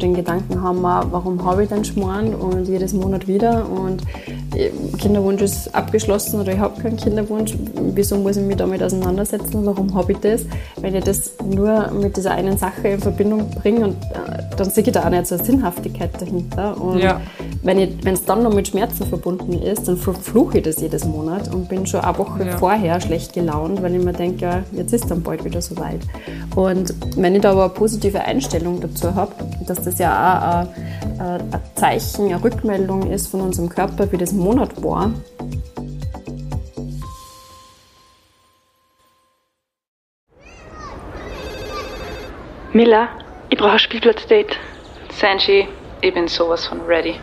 Den Gedanken haben wir, warum habe ich den Schmarrn und jedes Monat wieder und äh, Kinderwunsch ist abgeschlossen oder ich habe keinen Kinderwunsch. Wieso muss ich mich damit auseinandersetzen? Warum habe ich das? Wenn ich das nur mit dieser einen Sache in Verbindung bringe, und, äh, dann sehe ich da auch nicht so eine Sinnhaftigkeit dahinter. Und ja. Wenn es dann noch mit Schmerzen verbunden ist, dann verfluche ich das jedes Monat und bin schon eine Woche ja. vorher schlecht gelaunt, weil ich mir denke, ja, jetzt ist dann bald wieder soweit. Und wenn ich da aber eine positive Einstellung dazu habe, dass das ja auch ein, ein Zeichen, eine Rückmeldung ist von unserem Körper, wie das Monat war, Miller, ich brauche ein Spielplatzdate. Sanji, ich bin sowas von ready.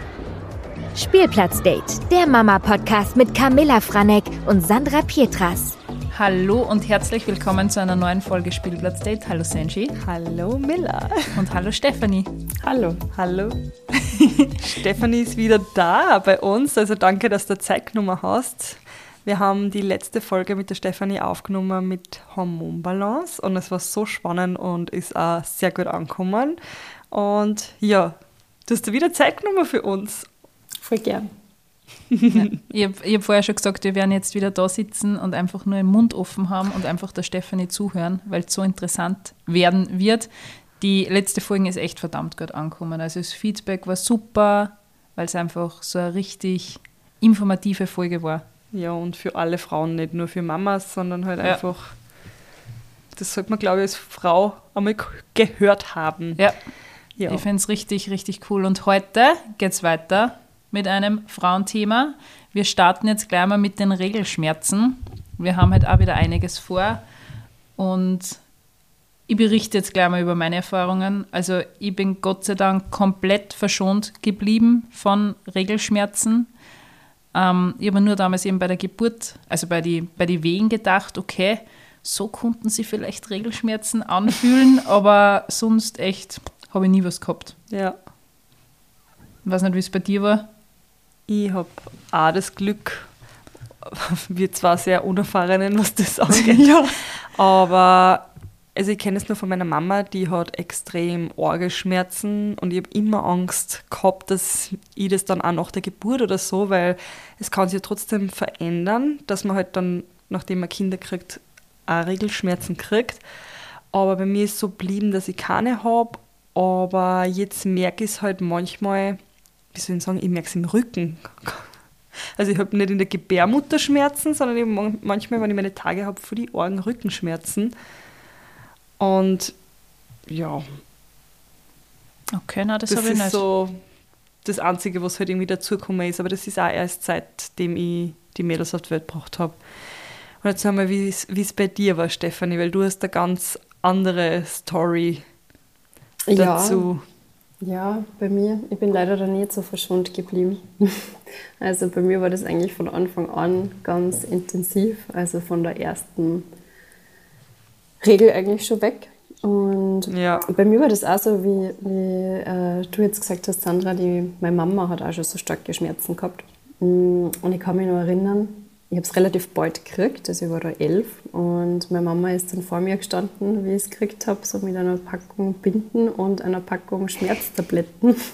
Spielplatzdate, der Mama-Podcast mit Camilla Franek und Sandra Pietras. Hallo und herzlich willkommen zu einer neuen Folge Spielplatzdate. Hallo Senji. Hallo Miller. Und hallo Stefanie. Hallo. Hallo. Stefanie ist wieder da bei uns, also danke, dass du Zeit genommen hast. Wir haben die letzte Folge mit der Stefanie aufgenommen mit Hormonbalance und es war so spannend und ist auch sehr gut angekommen. Und ja, du hast wieder Zeit genommen für uns. Voll gern. Ja. Ich habe hab vorher schon gesagt, wir werden jetzt wieder da sitzen und einfach nur den Mund offen haben und einfach der Stefanie zuhören, weil es so interessant werden wird. Die letzte Folge ist echt verdammt gut angekommen. Also das Feedback war super, weil es einfach so eine richtig informative Folge war. Ja, und für alle Frauen, nicht nur für Mamas, sondern halt ja. einfach, das sollte man, glaube ich, als Frau einmal gehört haben. Ja. ja. Ich finde es richtig, richtig cool. Und heute geht es weiter mit einem Frauenthema. Wir starten jetzt gleich mal mit den Regelschmerzen. Wir haben halt auch wieder einiges vor und ich berichte jetzt gleich mal über meine Erfahrungen. Also ich bin Gott sei Dank komplett verschont geblieben von Regelschmerzen. Ähm, ich habe nur damals eben bei der Geburt, also bei den bei die Wehen gedacht, okay, so konnten sie vielleicht Regelschmerzen anfühlen, aber sonst echt habe ich nie was gehabt. Ja. Ich weiß nicht, wie es bei dir war. Ich habe auch das Glück, wir zwar sehr unerfahrenen, was das angeht, ja. aber also ich kenne es nur von meiner Mama, die hat extrem Orgelschmerzen und ich habe immer Angst gehabt, dass ich das dann auch nach der Geburt oder so, weil es kann sich ja trotzdem verändern, dass man halt dann, nachdem man Kinder kriegt, auch Regelschmerzen kriegt. Aber bei mir ist so geblieben, dass ich keine habe. Aber jetzt merke ich es halt manchmal, wie soll ich sagen, ich merke es im Rücken. Also ich habe nicht in der Gebärmutter Schmerzen, sondern eben manchmal, wenn ich meine Tage habe, für die Ohren Rückenschmerzen. Und ja. Okay, na, das, das habe ich ist nicht. so das Einzige, was halt irgendwie dazugekommen ist. Aber das ist auch erst seitdem ich die Mädels auf die Welt gebracht habe. Und jetzt sagen wir, wie es bei dir war, Stefanie, weil du hast eine ganz andere Story dazu. Ja. Ja, bei mir, ich bin leider da nicht so verschont geblieben. Also bei mir war das eigentlich von Anfang an ganz intensiv, also von der ersten Regel eigentlich schon weg. Und ja. bei mir war das auch so, wie, wie äh, du jetzt gesagt hast, Sandra, die, meine Mama hat auch schon so starke Schmerzen gehabt. Mm, und ich kann mich noch erinnern, ich habe es relativ bald gekriegt, also ich war da elf und meine Mama ist dann vor mir gestanden, wie ich es gekriegt habe, so mit einer Packung Binden und einer Packung Schmerztabletten.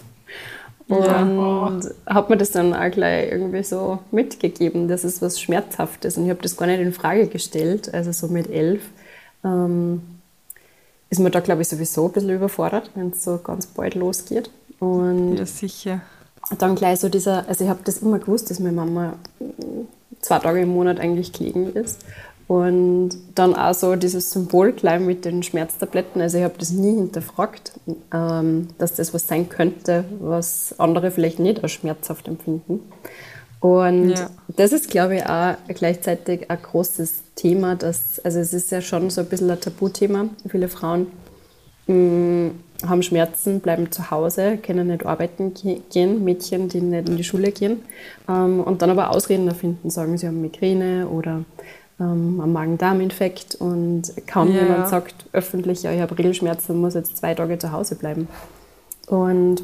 Und ja. hat mir das dann auch gleich irgendwie so mitgegeben, dass es was Schmerzhaftes. Und ich habe das gar nicht in Frage gestellt, also so mit elf. Ähm, ist man da, glaube ich, sowieso ein bisschen überfordert, wenn es so ganz bald losgeht. Und ja, sicher. Dann gleich so dieser, also ich habe das immer gewusst, dass meine Mama zwei Tage im Monat eigentlich gelegen ist. Und dann auch so dieses Symbol gleich mit den Schmerztabletten. Also ich habe das nie hinterfragt, ähm, dass das was sein könnte, was andere vielleicht nicht als schmerzhaft empfinden. Und ja. das ist, glaube ich, auch gleichzeitig ein großes Thema. Dass, also es ist ja schon so ein bisschen ein Tabuthema. Viele Frauen mh, mm, haben Schmerzen, bleiben zu Hause, können nicht arbeiten gehen, Mädchen, die nicht in die Schule gehen ähm, und dann aber Ausreden erfinden, sagen, sie haben Migräne oder ähm, einen Magen-Darm-Infekt und kaum ja. jemand sagt öffentlich, ja, ich habe Regelschmerzen und muss jetzt zwei Tage zu Hause bleiben. Und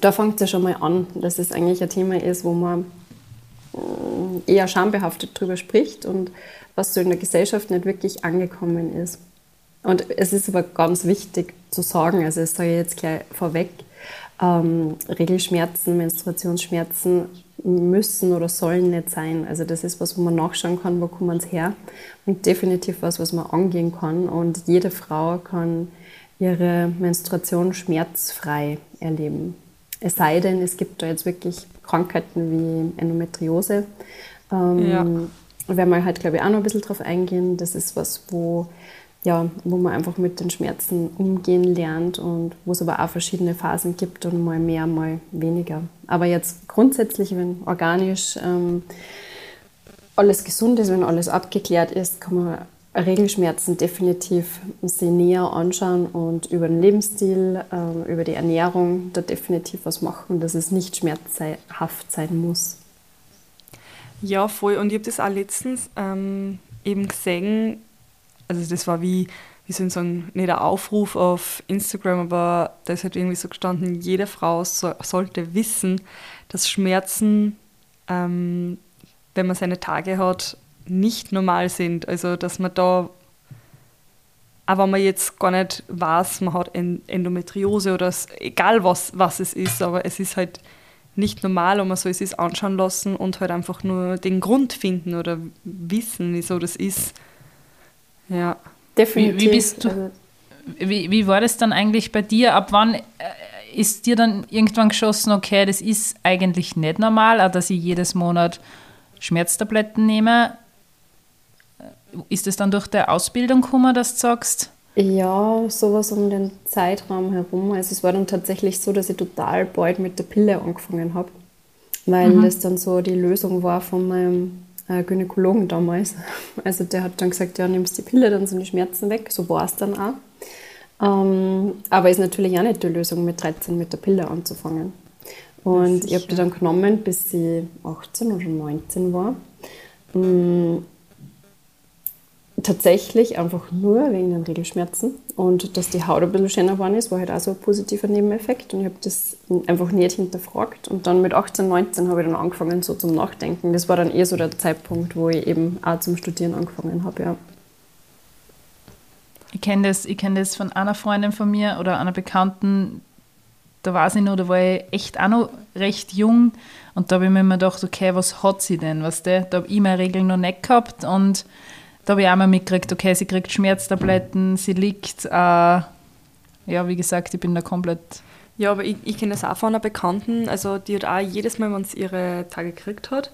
da fängt es ja schon mal an, dass es eigentlich ein Thema ist, wo man äh, eher schambehaftet drüber spricht und was so in der Gesellschaft nicht wirklich angekommen ist. Und es ist aber ganz wichtig zu sagen, also das sage ich jetzt gleich vorweg, ähm, Regelschmerzen, Menstruationsschmerzen müssen oder sollen nicht sein. Also das ist was, wo man nachschauen kann, wo kommen sie her. Und definitiv was, was man angehen kann. Und jede Frau kann ihre Menstruation schmerzfrei erleben. Es sei denn, es gibt da jetzt wirklich Krankheiten wie Endometriose. Ähm, ja. Werden wir halt, glaube ich, auch noch ein bisschen drauf eingehen. Das ist was, wo ja, wo man einfach mit den Schmerzen umgehen lernt und wo es aber auch verschiedene Phasen gibt und mal mehr, mal weniger. Aber jetzt grundsätzlich, wenn organisch ähm, alles gesund ist, wenn alles abgeklärt ist, kann man Regelschmerzen definitiv sich näher anschauen und über den Lebensstil, ähm, über die Ernährung da definitiv was machen, dass es nicht schmerzhaft sein muss. Ja, voll. Und ich habe das auch letztens ähm, eben gesehen, also das war wie, wie soll ich sagen, nicht ein Aufruf auf Instagram, aber da ist halt irgendwie so gestanden, jede Frau so, sollte wissen, dass Schmerzen, ähm, wenn man seine Tage hat, nicht normal sind. Also dass man da, auch wenn man jetzt gar nicht weiß, man hat Endometriose oder es, egal was, was es ist, aber es ist halt nicht normal und man soll es sich anschauen lassen und halt einfach nur den Grund finden oder wissen, wieso das ist. Ja. Definitiv. Wie, wie, bist du, also wie, wie war das dann eigentlich bei dir? Ab wann äh, ist dir dann irgendwann geschossen, okay, das ist eigentlich nicht normal, auch dass ich jedes Monat Schmerztabletten nehme? Äh, ist es dann durch die Ausbildung gekommen, dass du sagst? Ja, sowas um den Zeitraum herum. Also es war dann tatsächlich so, dass ich total bald mit der Pille angefangen habe, weil mhm. das dann so die Lösung war von meinem äh, Gynäkologen damals. Also der hat dann gesagt, ja, nimmst die Pille, dann sind die Schmerzen weg. So war es dann auch. Ähm, aber ist natürlich auch nicht die Lösung, mit 13 mit der Pille anzufangen. Und ich habe die dann genommen, bis sie 18 oder 19 war. Ähm, tatsächlich einfach nur wegen den Regelschmerzen und dass die Haut ein bisschen schöner geworden ist, war halt auch so ein positiver Nebeneffekt und ich habe das einfach nicht hinterfragt und dann mit 18, 19 habe ich dann angefangen so zum Nachdenken. Das war dann eher so der Zeitpunkt, wo ich eben auch zum Studieren angefangen habe, ja. Ich kenne das, kenn das von einer Freundin von mir oder einer Bekannten, da war sie noch, da war ich echt auch noch recht jung und da habe ich mir immer gedacht, okay, was hat sie denn, weißt du? Da habe ich meine Regeln noch nicht gehabt und da habe ich auch mal mitgekriegt, okay, sie kriegt Schmerztabletten, sie liegt. Äh, ja, wie gesagt, ich bin da komplett. Ja, aber ich, ich kenne das auch von einer Bekannten, also die hat auch jedes Mal, wenn sie ihre Tage gekriegt hat,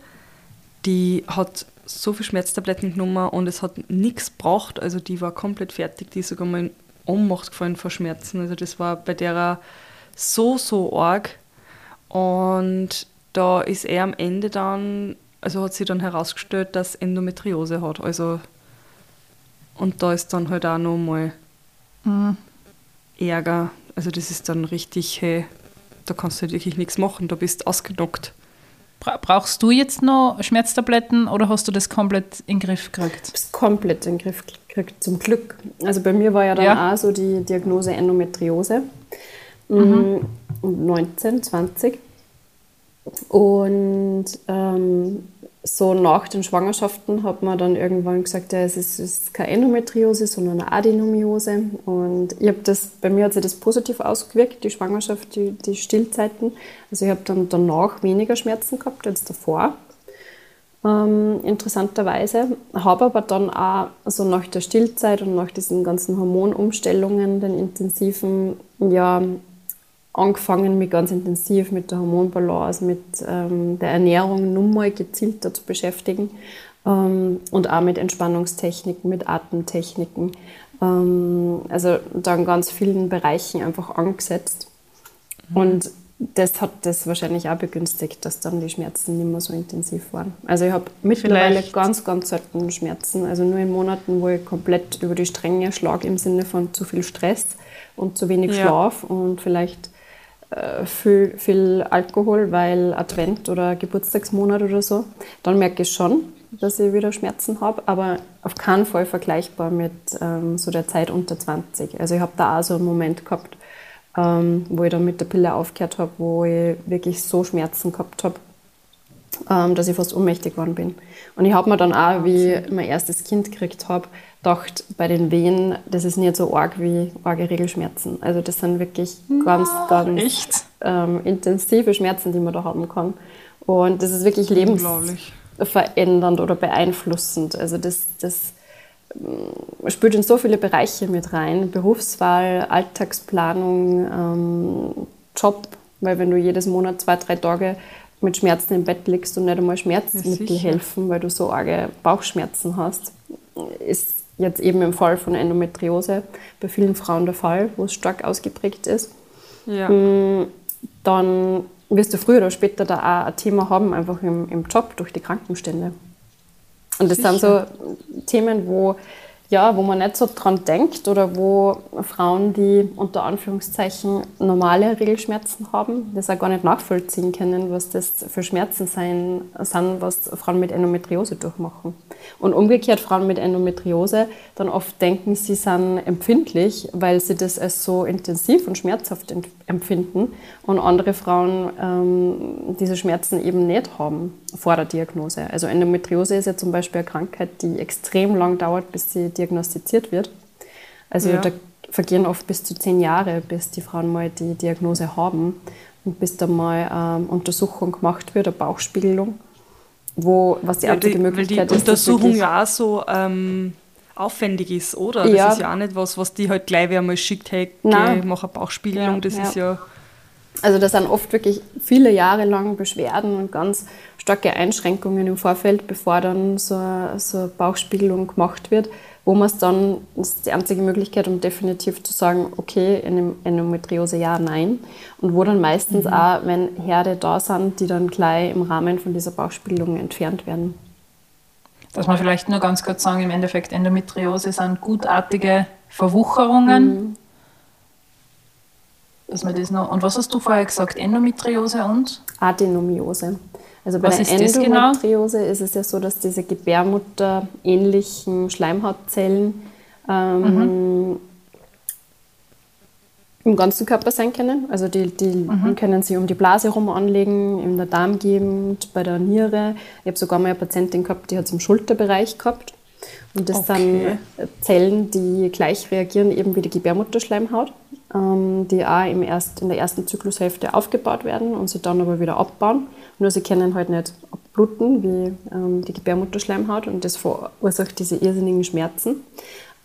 die hat so viel Schmerztabletten genommen und es hat nichts gebraucht. Also die war komplett fertig, die ist sogar mal in Ohnmacht gefallen vor Schmerzen. Also das war bei der so, so arg. Und da ist er am Ende dann, also hat sie dann herausgestellt, dass Endometriose hat. Also und da ist dann halt auch nochmal mhm. Ärger. Also das ist dann richtig, hey, da kannst du halt wirklich nichts machen, da bist ausgenockt. Brauchst du jetzt noch Schmerztabletten oder hast du das komplett in den Griff gekriegt? Das komplett in den Griff gekriegt, zum Glück. Also bei mir war ja dann ja. auch so die Diagnose Endometriose. Mhm. 19, 20. Und ähm, so nach den Schwangerschaften hat man dann irgendwann gesagt, ja, es ist, es ist keine Endometriose, sondern eine Adenomiose. Und ich habe das, bei mir hat sich das positiv ausgewirkt, die Schwangerschaft, die, die Stillzeiten. Also ich habe dann danach weniger Schmerzen gehabt als davor. Ähm, interessanterweise. Habe aber dann auch so nach der Stillzeit und nach diesen ganzen Hormonumstellungen, den intensiven, ja, angefangen, mich ganz intensiv mit der Hormonbalance, mit ähm, der Ernährung nun mal gezielter zu beschäftigen ähm, und auch mit Entspannungstechniken, mit Atemtechniken. Ähm, also da in ganz vielen Bereichen einfach angesetzt. Mhm. Und das hat das wahrscheinlich auch begünstigt, dass dann die Schmerzen nicht mehr so intensiv waren. Also ich habe mittlerweile Vielleicht. ganz, ganz selten Schmerzen. Also nur in Monaten, wo ich komplett über die Stränge schlage im Sinne von zu viel Stress und zu wenig ja. Schlaf und vielleicht viel, viel Alkohol, weil Advent oder Geburtstagsmonat oder so, dann merke ich schon, dass ich wieder Schmerzen habe, aber auf keinen Fall vergleichbar mit ähm, so der Zeit unter 20. Also ich habe da auch so einen Moment gehabt, ähm, wo ich dann mit der Pille aufgehört habe, wo ich wirklich so Schmerzen gehabt habe. Ähm, dass ich fast ohnmächtig geworden bin. Und ich habe mir dann auch, wie ich mein erstes Kind gekriegt habe, gedacht, bei den Wehen, das ist nicht so arg wie arge Regelschmerzen. Also das sind wirklich ganz, ganz ähm, intensive Schmerzen, die man da haben kann. Und das ist wirklich lebensverändernd oder beeinflussend. Also das, das ähm, spielt in so viele Bereiche mit rein. Berufswahl, Alltagsplanung, ähm, Job, weil wenn du jedes Monat zwei, drei Tage mit Schmerzen im Bett liegst und nicht einmal Schmerzmittel ja, helfen, weil du so arge Bauchschmerzen hast, ist jetzt eben im Fall von Endometriose bei vielen Frauen der Fall, wo es stark ausgeprägt ist. Ja. Mm, dann wirst du früher oder später da auch ein Thema haben, einfach im, im Job durch die Krankenstände. Und das Sicher. sind so Themen, wo ja, wo man nicht so dran denkt oder wo Frauen, die unter Anführungszeichen normale Regelschmerzen haben, das auch gar nicht nachvollziehen können, was das für Schmerzen sein, sind, was Frauen mit Endometriose durchmachen. Und umgekehrt Frauen mit Endometriose dann oft denken, sie sind empfindlich, weil sie das als so intensiv und schmerzhaft empfinden und andere Frauen ähm, diese Schmerzen eben nicht haben vor der Diagnose. Also Endometriose ist ja zum Beispiel eine Krankheit, die extrem lang dauert, bis sie diagnostiziert wird. Also ja. da vergehen oft bis zu zehn Jahre, bis die Frauen mal die Diagnose haben und bis da mal ähm, Untersuchung gemacht wird, eine Bauchspiegelung, wo, was die einzige ja, Möglichkeit die ist. Die Untersuchung ja auch so ähm, aufwendig ist, oder? Das ja. ist ja auch nicht was, was die halt gleich einmal schickt, hey, Nein. mach eine Bauchspiegelung, ja, das ist ja... Also das sind oft wirklich viele Jahre lang Beschwerden und ganz starke Einschränkungen im Vorfeld, bevor dann so eine, so eine Bauchspiegelung gemacht wird wo man es dann, das ist die einzige Möglichkeit, um definitiv zu sagen, okay, Endometriose ja, nein. Und wo dann meistens mhm. auch, wenn Herde da sind, die dann gleich im Rahmen von dieser Bauchspiegelung entfernt werden. Dass man vielleicht nur ganz kurz sagen, im Endeffekt Endometriose sind gutartige Verwucherungen. Mhm. Dass man das noch, und was hast du vorher gesagt? Endometriose und? Adenomiose. Also bei Was der genau? Endometriose genau? ist es ja so, dass diese gebärmutterähnlichen Schleimhautzellen ähm, mhm. Im ganzen Körper sein können. Also die, die mhm. können sich um die Blase herum anlegen, in der Darmgegend, bei der Niere. Ich habe sogar mal eine Patientin gehabt, die hat es im Schulterbereich gehabt. Und das okay. sind Zellen, die gleich reagieren eben wie die Gebärmutterschleimhaut, ähm, die auch im erst, in der ersten Zyklushälfte aufgebaut werden und sie dann aber wieder abbauen. Nur sie können halt nicht abbluten wie ähm, die Gebärmutterschleimhaut und das verursacht diese irrsinnigen Schmerzen.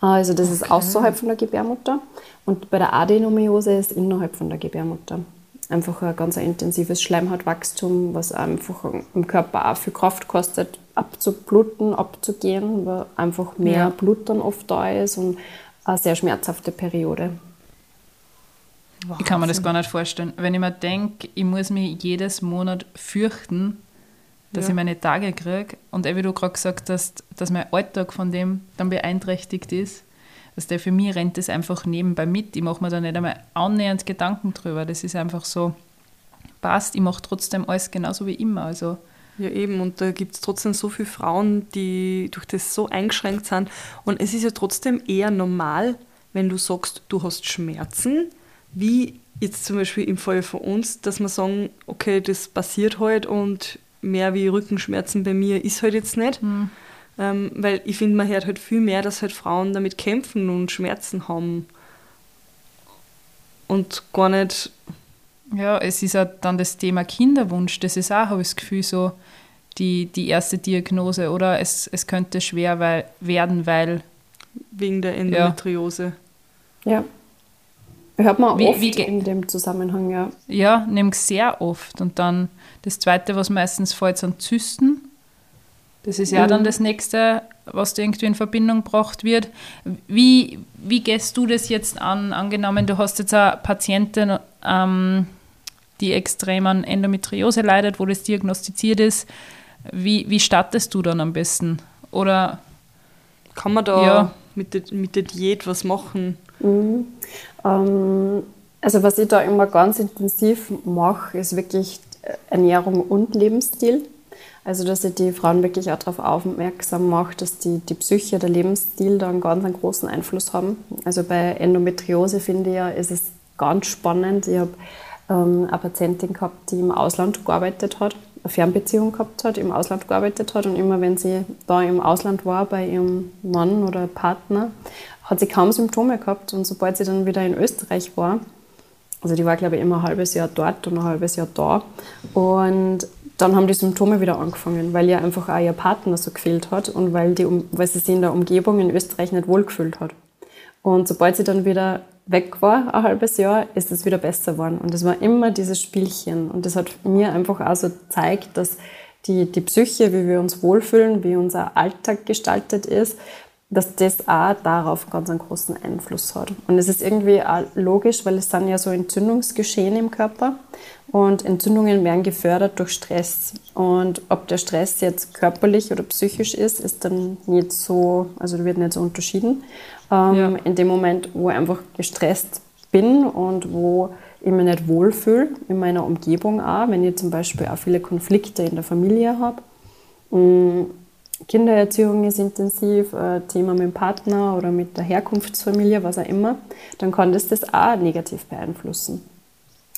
Also das okay. ist außerhalb von der Gebärmutter und bei der Adenomiose ist innerhalb von der Gebärmutter. Einfach ein ganz intensives Schleimhautwachstum, was einfach im Körper auch viel Kraft kostet, abzubluten, abzugehen, weil einfach mehr ja. Blut dann oft da ist und eine sehr schmerzhafte Periode. Wahnsinn. Ich kann mir das gar nicht vorstellen. Wenn ich mir denke, ich muss mich jedes Monat fürchten, dass ja. ich meine Tage kriege und wie du gerade gesagt hast, dass mein Alltag von dem dann beeinträchtigt ist, dass der für mich rennt das einfach nebenbei mit. Ich mache mir da nicht einmal annähernd Gedanken drüber. Das ist einfach so, passt, ich mache trotzdem alles genauso wie immer. Also, ja, eben, und da gibt es trotzdem so viele Frauen, die durch das so eingeschränkt sind. Und es ist ja trotzdem eher normal, wenn du sagst, du hast Schmerzen, wie jetzt zum Beispiel im Fall von uns, dass wir sagen, okay, das passiert halt und mehr wie Rückenschmerzen bei mir ist halt jetzt nicht. Mhm. Ähm, weil ich finde, man hört halt viel mehr, dass halt Frauen damit kämpfen und Schmerzen haben. Und gar nicht. Ja, es ist ja dann das Thema Kinderwunsch. Das ist auch, habe ich das Gefühl, so die, die erste Diagnose. Oder es, es könnte schwer weil, werden, weil. Wegen der Endometriose. ja. ja. Hört man wie, oft wie, in dem Zusammenhang, ja. Ja, nämlich sehr oft. Und dann das Zweite, was meistens fällt, sind Zysten. Das ist ja mhm. dann das Nächste, was da irgendwie in Verbindung gebracht wird. Wie, wie gehst du das jetzt an? Angenommen, du hast jetzt eine Patientin, ähm, die extrem an Endometriose leidet, wo das diagnostiziert ist. Wie, wie startest du dann am besten? Oder kann man da ja. mit, der, mit der Diät was machen? Mhm. Ähm, also was ich da immer ganz intensiv mache, ist wirklich Ernährung und Lebensstil. Also dass ich die Frauen wirklich auch darauf aufmerksam mache, dass die, die Psyche, der Lebensstil da einen ganz einen großen Einfluss haben. Also bei Endometriose finde ich ja, ist es ganz spannend. Ich habe ähm, eine Patientin gehabt, die im Ausland gearbeitet hat eine Fernbeziehung gehabt hat, im Ausland gearbeitet hat und immer wenn sie da im Ausland war bei ihrem Mann oder Partner, hat sie kaum Symptome gehabt und sobald sie dann wieder in Österreich war, also die war glaube ich immer ein halbes Jahr dort und ein halbes Jahr da und dann haben die Symptome wieder angefangen, weil ja einfach auch ihr Partner so gefehlt hat und weil, die, weil sie sich in der Umgebung in Österreich nicht wohlgefühlt hat. Und sobald sie dann wieder weg war, ein halbes Jahr, ist es wieder besser geworden. Und es war immer dieses Spielchen. Und das hat mir einfach auch so gezeigt, dass die, die Psyche, wie wir uns wohlfühlen, wie unser Alltag gestaltet ist, dass das auch darauf ganz einen großen Einfluss hat. Und es ist irgendwie auch logisch, weil es sind ja so Entzündungsgeschehen im Körper und Entzündungen werden gefördert durch Stress. Und ob der Stress jetzt körperlich oder psychisch ist, ist dann nicht so, also wird nicht so unterschieden. Ähm, ja. In dem Moment, wo ich einfach gestresst bin und wo ich mich nicht wohlfühle in meiner Umgebung auch, wenn ich zum Beispiel auch viele Konflikte in der Familie habe. Mm, Kindererziehung ist intensiv, äh, Thema mit dem Partner oder mit der Herkunftsfamilie, was auch immer, dann kann das das auch negativ beeinflussen.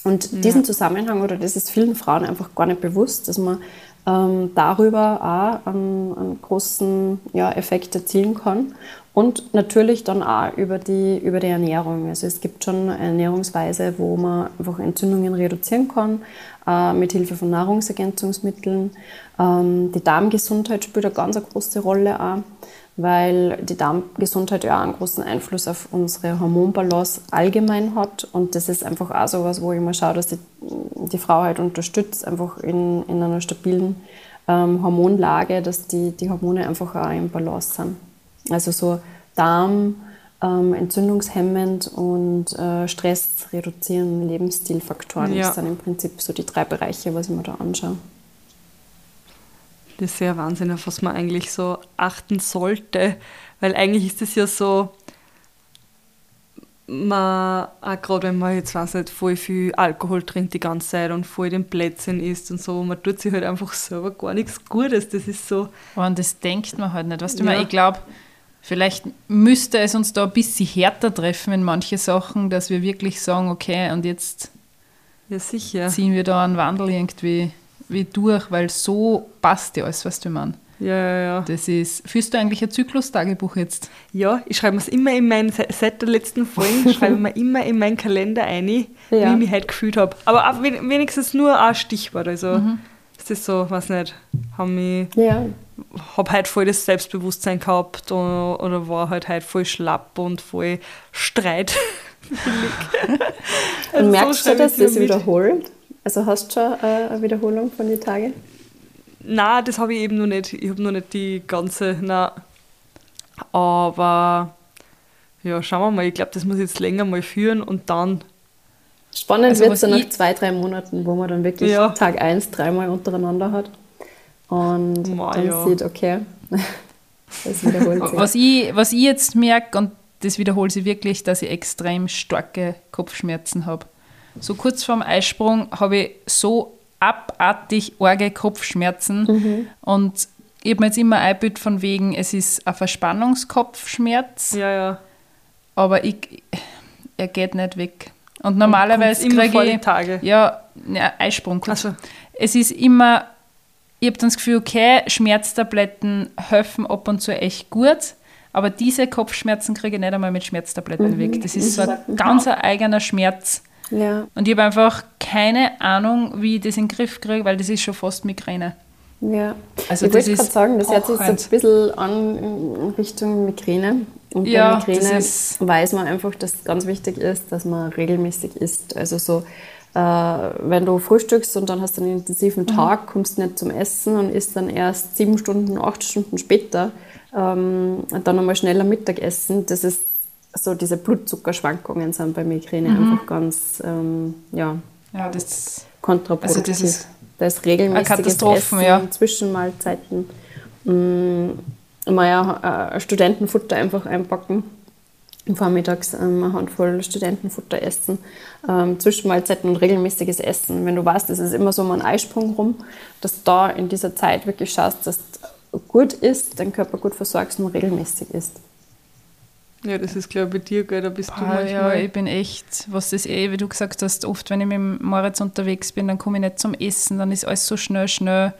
Und ja. diesen Zusammenhang, oder das ist vielen Frauen einfach gar nicht bewusst, dass man ähm, darüber auch einen, einen großen ja, Effekt erzielen kann. Und natürlich dann auch über die, über die Ernährung. Also es gibt schon eine Ernährungsweise, wo man einfach Entzündungen reduzieren kann, äh, mit Hilfe von Nahrungsergänzungsmitteln. Ähm, die Darmgesundheit spielt eine ganz große Rolle auch, weil die Darmgesundheit ja auch einen großen Einfluss auf unsere Hormonbalance allgemein hat. Und das ist einfach auch so was, wo ich immer schaue, dass die, die Frau halt unterstützt, einfach in, in einer stabilen ähm, Hormonlage, dass die, die Hormone einfach auch im Balance sind. Also so Darm, ähm, entzündungshemmend und äh, Stress reduzieren, Lebensstilfaktoren. Ja. Das sind im Prinzip so die drei Bereiche, was ich mir da anschaue. Das ist sehr Wahnsinn, auf was man eigentlich so achten sollte, weil eigentlich ist es ja so, man, auch gerade wenn man jetzt weiß nicht, voll viel Alkohol trinkt die ganze Zeit und voll den Plätzchen isst und so, man tut sich halt einfach selber gar nichts Gutes. Das ist so. Und das denkt man halt nicht. Weißt du, ja. ich glaube, Vielleicht müsste es uns da ein bisschen härter treffen in manche Sachen, dass wir wirklich sagen, okay, und jetzt ja, ziehen wir da einen Wandel irgendwie wie durch, weil so passt ja alles, was du meinst. Ja, ja, ja. Das ist, führst du eigentlich ein Zyklus-Tagebuch jetzt? Ja, ich schreibe es immer in meinen, seit der letzten Folge, schreibe mir immer in meinen Kalender ein, ja. wie ich mich heute gefühlt habe. Aber auch wenigstens nur ein Stichwort, also mhm. ist das so, weiß nicht, haben mich ja habe halt voll das Selbstbewusstsein gehabt oder, oder war halt halt voll schlapp und voll Streit. also merkst so du, dass das wiederholt? Also hast du schon äh, eine Wiederholung von den Tagen? Na, das habe ich eben noch nicht. Ich habe noch nicht die ganze, na. Aber ja, schauen wir mal. Ich glaube, das muss ich jetzt länger mal führen und dann. Spannend also, wird es dann nach zwei, drei Monaten, wo man dann wirklich ja. Tag 1 dreimal untereinander hat und Boah, dann ja. sieht, okay, das wiederholt sich. Was ich, was ich jetzt merke, und das wiederholt sich wirklich, dass ich extrem starke Kopfschmerzen habe. So kurz vorm Eisprung habe ich so abartig arge Kopfschmerzen mhm. und ich habe mir jetzt immer eingebildet von wegen, es ist ein Verspannungskopfschmerz. Ja, ja. Aber ich, er geht nicht weg. Und normalerweise kriege ich. Tage. Ja, ja Eisprung. Kurz. Also. Es ist immer ich habe dann das Gefühl, okay, Schmerztabletten helfen ab und zu echt gut, aber diese Kopfschmerzen kriege ich nicht einmal mit Schmerztabletten mhm. weg. Das ist so ein ganz eigener Schmerz. Ja. Und ich habe einfach keine Ahnung, wie ich das in den Griff kriege, weil das ist schon fast Migräne. Ja, also ich wollte gerade sagen, das hört sich so ein bisschen an in Richtung Migräne. Und ja, bei Migräne weiß man einfach, dass es ganz wichtig ist, dass man regelmäßig isst. Also so äh, wenn du frühstückst und dann hast du einen intensiven mhm. Tag, kommst nicht zum Essen und isst dann erst sieben Stunden, acht Stunden später ähm, dann nochmal schneller Mittagessen, das ist so diese Blutzuckerschwankungen sind bei Migräne mhm. einfach ganz ähm, ja, ja das, kontraproduktiv. Also das ist, das ist regelmäßiges Essen, ja. Zwischenmahlzeiten. Ähm, mal ja, äh, Studentenfutter einfach einpacken vormittags ähm, eine Handvoll Studentenfutter essen, ähm, Zwischenmahlzeiten und regelmäßiges Essen. Wenn du weißt, es ist immer so um einen Eisprung rum, dass du da in dieser Zeit wirklich schaust, dass du gut isst, dein Körper gut versorgst und regelmäßig isst. Ja, das ist, glaube ich, bei dir, gell? Da bist du Ah, manchmal. ja, ich bin echt, was das eh, wie du gesagt hast, oft, wenn ich mit dem Moritz unterwegs bin, dann komme ich nicht zum Essen, dann ist alles so schnell, schnell.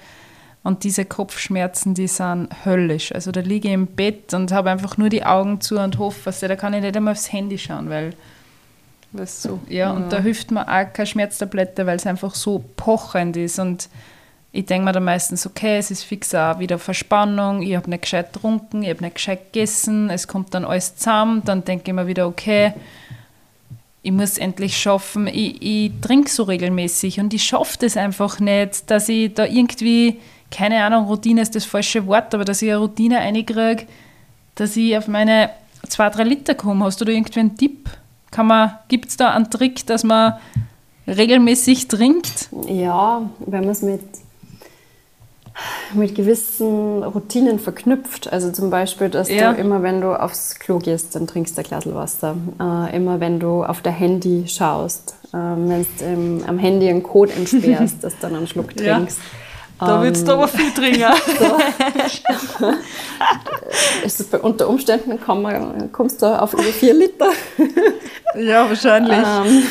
Und diese Kopfschmerzen, die sind höllisch. Also da liege ich im Bett und habe einfach nur die Augen zu und hoffe, also, da kann ich nicht einmal aufs Handy schauen, weil weißt du. ja, und da hilft mir auch keine Schmerztablette, weil es einfach so pochend ist. Und ich denke mir dann meistens, okay, es ist fix auch wieder Verspannung, ich habe nicht gescheit getrunken, ich habe nicht gescheit gegessen, es kommt dann alles zusammen, dann denke ich mir wieder, okay, ich muss endlich schaffen, ich, ich trinke so regelmäßig und ich schaffe das einfach nicht, dass ich da irgendwie, keine Ahnung, Routine ist das falsche Wort, aber dass ich eine Routine reinkriege, dass ich auf meine zwei, drei Liter komme. Hast du da irgendwie einen Tipp? Gibt es da einen Trick, dass man regelmäßig trinkt? Ja, wenn man es mit, mit gewissen Routinen verknüpft. Also zum Beispiel, dass Ja. du immer, wenn du aufs Klo gehst, dann trinkst du ein Glas Wasser. Äh, immer wenn du auf der Handy schaust, ähm, wenn du ähm, am Handy einen Code entsperrst, dass du dann einen Schluck Ja. trinkst. Da willst du aber viel trinken. Bei, unter Umständen man, kommst du auf über vier Liter. Ja, wahrscheinlich. Ähm,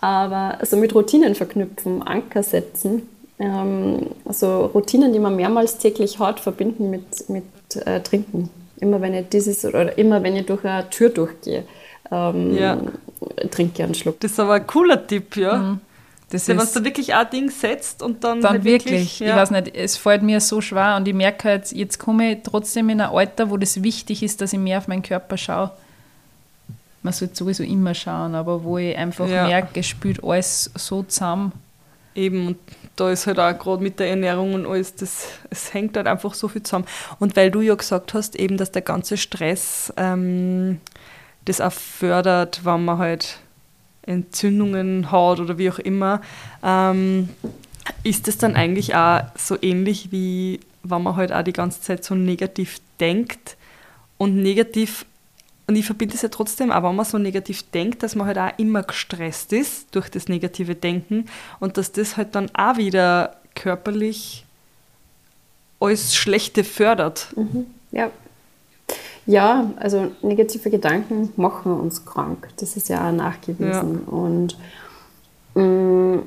aber so mit Routinen verknüpfen, Anker setzen, ähm, also Routinen, die man mehrmals täglich hat, verbinden mit, mit äh, Trinken. Immer wenn ich dieses oder immer wenn ich durch eine Tür durchgehe, ähm, Ja. trinke ich einen Schluck. Das ist aber ein cooler Tipp, ja. Das Wenn ist du wirklich ein Ding setzt und dann, dann halt wirklich, ja. ich weiß nicht, es fällt mir so schwer und ich merke halt, jetzt komme ich trotzdem in ein Alter, wo das wichtig ist, dass ich mehr auf meinen Körper schaue. Man sollte sowieso immer schauen, aber wo ich einfach Ja. merke, es spült alles so zusammen. Eben, und da ist halt auch gerade mit der Ernährung und alles, das, es hängt halt einfach so viel zusammen. Und weil du ja gesagt hast, eben, dass der ganze Stress ähm, das auch fördert, wenn man halt Entzündungen hat oder wie auch immer, ähm, ist das dann eigentlich auch so ähnlich wie wenn man halt auch die ganze Zeit so negativ denkt und negativ und ich verbinde es ja trotzdem, auch wenn man so negativ denkt, dass man halt auch immer gestresst ist durch das negative Denken und dass das halt dann auch wieder körperlich alles Schlechte fördert. Ja. Ja, also negative Gedanken machen uns krank. Das ist ja auch nachgewiesen. Und mh,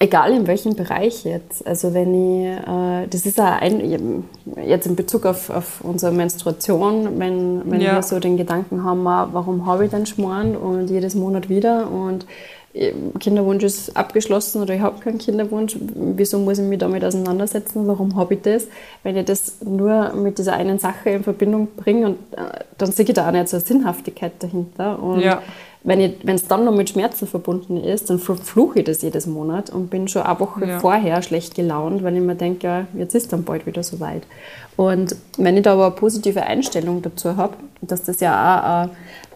egal in welchem Bereich jetzt. Also wenn ich, äh, das ist ein, jetzt in Bezug auf, auf unsere Menstruation, wenn, wenn Ja. wir so den Gedanken haben, ah, warum habe ich den Schmarrn und jedes Monat wieder und äh, Kinderwunsch ist abgeschlossen oder ich habe keinen Kinderwunsch, wieso muss ich mich damit auseinandersetzen, warum habe ich das? Wenn ich das nur mit dieser einen Sache in Verbindung bringe, und, äh, dann sehe ich da auch nicht so eine Sinnhaftigkeit dahinter. Und Ja. Wenn es dann noch mit Schmerzen verbunden ist, dann verfluche ich das jedes Monat und bin schon eine Woche Ja. vorher schlecht gelaunt, weil ich mir denke, ja, jetzt ist dann bald wieder soweit. Und wenn ich da aber eine positive Einstellung dazu habe, dass das ja auch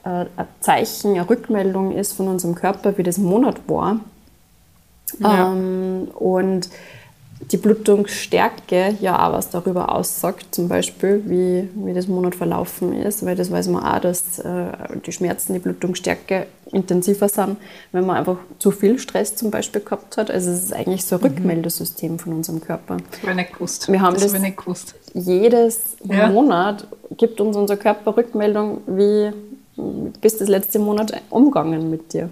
ein, ein ein Zeichen, eine Rückmeldung ist von unserem Körper, wie das Monat war, Ja. ähm, und die Blutungsstärke ja auch was darüber aussagt, zum Beispiel, wie, wie das Monat verlaufen ist, weil das weiß man auch, dass äh, die Schmerzen, die Blutungsstärke intensiver sind, wenn man einfach zu viel Stress zum Beispiel gehabt hat. Also es ist eigentlich so ein Rückmeldesystem von unserem Körper. Das nicht gewusst. Wir haben das das- nicht gewusst. Jedes Ja. Monat gibt uns unser Körper Rückmeldung, wie bist das letzte Monat umgegangen mit dir.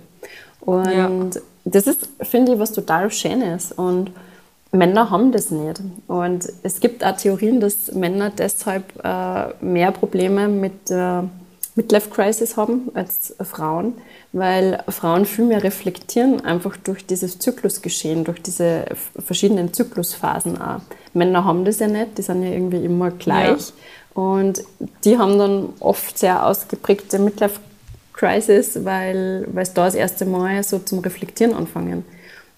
Und Ja. das ist, finde ich, was total Schönes. Und Männer haben das nicht. Und es gibt auch Theorien, dass Männer deshalb äh, mehr Probleme mit der Midlife Crisis haben als Frauen, weil Frauen viel mehr reflektieren, einfach durch dieses Zyklusgeschehen, durch diese verschiedenen Zyklusphasen auch. Männer haben das ja nicht, die sind ja irgendwie immer gleich. Und die haben dann oft sehr ausgeprägte Midlife Crisis, weil, weil es da das erste Mal so zum Reflektieren anfangen.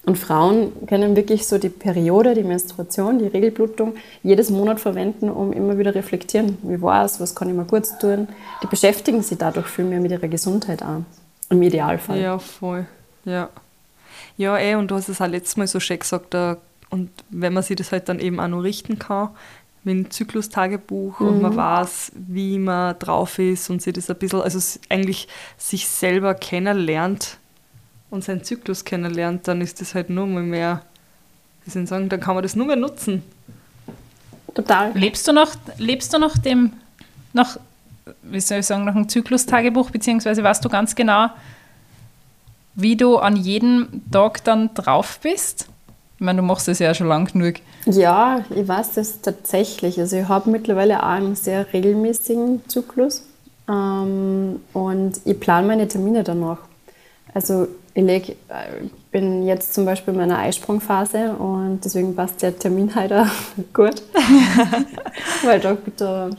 Und Frauen können wirklich so die Periode, die Menstruation, die Regelblutung jedes Monat verwenden, um immer wieder reflektieren. Wie war es? Was kann ich mal kurz tun? Die beschäftigen sich dadurch viel mehr mit ihrer Gesundheit auch. Im Idealfall. Ja, voll. Ja. Ja, eh, und du hast es auch letztes Mal so schön gesagt, und wenn man sich das halt dann eben auch noch richten kann, mit dem Zyklustagebuch und man weiß, wie man drauf ist und sich das ein bisschen, also eigentlich sich selber kennenlernt und seinen Zyklus kennenlernt, dann ist das halt nur mal mehr, wie soll ich sagen, dann kann man das nur mehr nutzen. Total. Lebst du noch, lebst du noch dem, noch wie soll ich sagen, nach einem Zyklustagebuch, beziehungsweise weißt du ganz genau, wie du an jedem Tag dann drauf bist? Ich meine, du machst das ja schon lang genug. Ja, ich weiß das tatsächlich. Also ich habe mittlerweile auch einen sehr regelmäßigen Zyklus ähm, und ich plane meine Termine danach. Also ich äh, bin jetzt zum Beispiel in meiner Eisprungphase und deswegen passt der Termin heute gut. Weil da, da,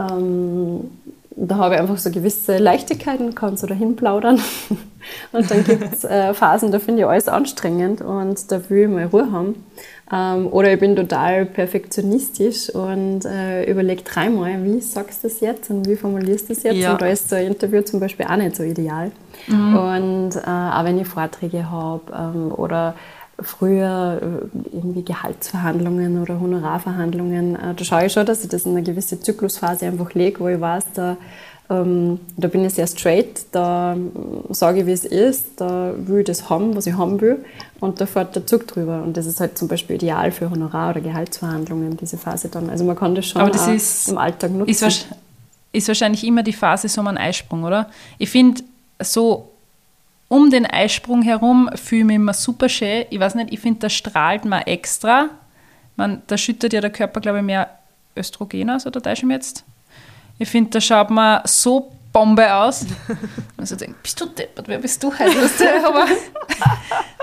ähm, da habe ich einfach so gewisse Leichtigkeiten, kann so dahin plaudern. und dann gibt es äh, Phasen, da finde ich alles anstrengend und da will ich mal Ruhe haben. Ähm, oder ich bin total perfektionistisch und äh, überlege dreimal, wie sagst du das jetzt und wie formulierst du das jetzt. Ja. Und da ist so ein Interview zum Beispiel auch nicht so ideal. Mhm. Und äh, auch wenn ich Vorträge habe ähm, oder früher äh, irgendwie Gehaltsverhandlungen oder Honorarverhandlungen, äh, da schaue ich schon, dass ich das in eine gewisse Zyklusphase einfach lege, wo ich weiß, da, ähm, da bin ich sehr straight, da sage ich, wie es ist, da will ich das haben, was ich haben will und da fährt der Zug drüber. Und das ist halt zum Beispiel ideal für Honorar- oder Gehaltsverhandlungen, diese Phase dann. Also man kann das schon das ist, im Alltag nutzen. Ist, ist wahrscheinlich immer die Phase so ein Eisprung, oder? Ich finde, so um den Eisprung herum fühle ich mich immer super schön. Ich weiß nicht, ich finde, das strahlt man extra. Man, da schüttet ja der Körper, glaube ich, mehr Östrogen aus, oder täusche ich jetzt? Ich finde, da schaut man so Bombe aus. Also denke, bist du deppert, wer bist du heute? Aber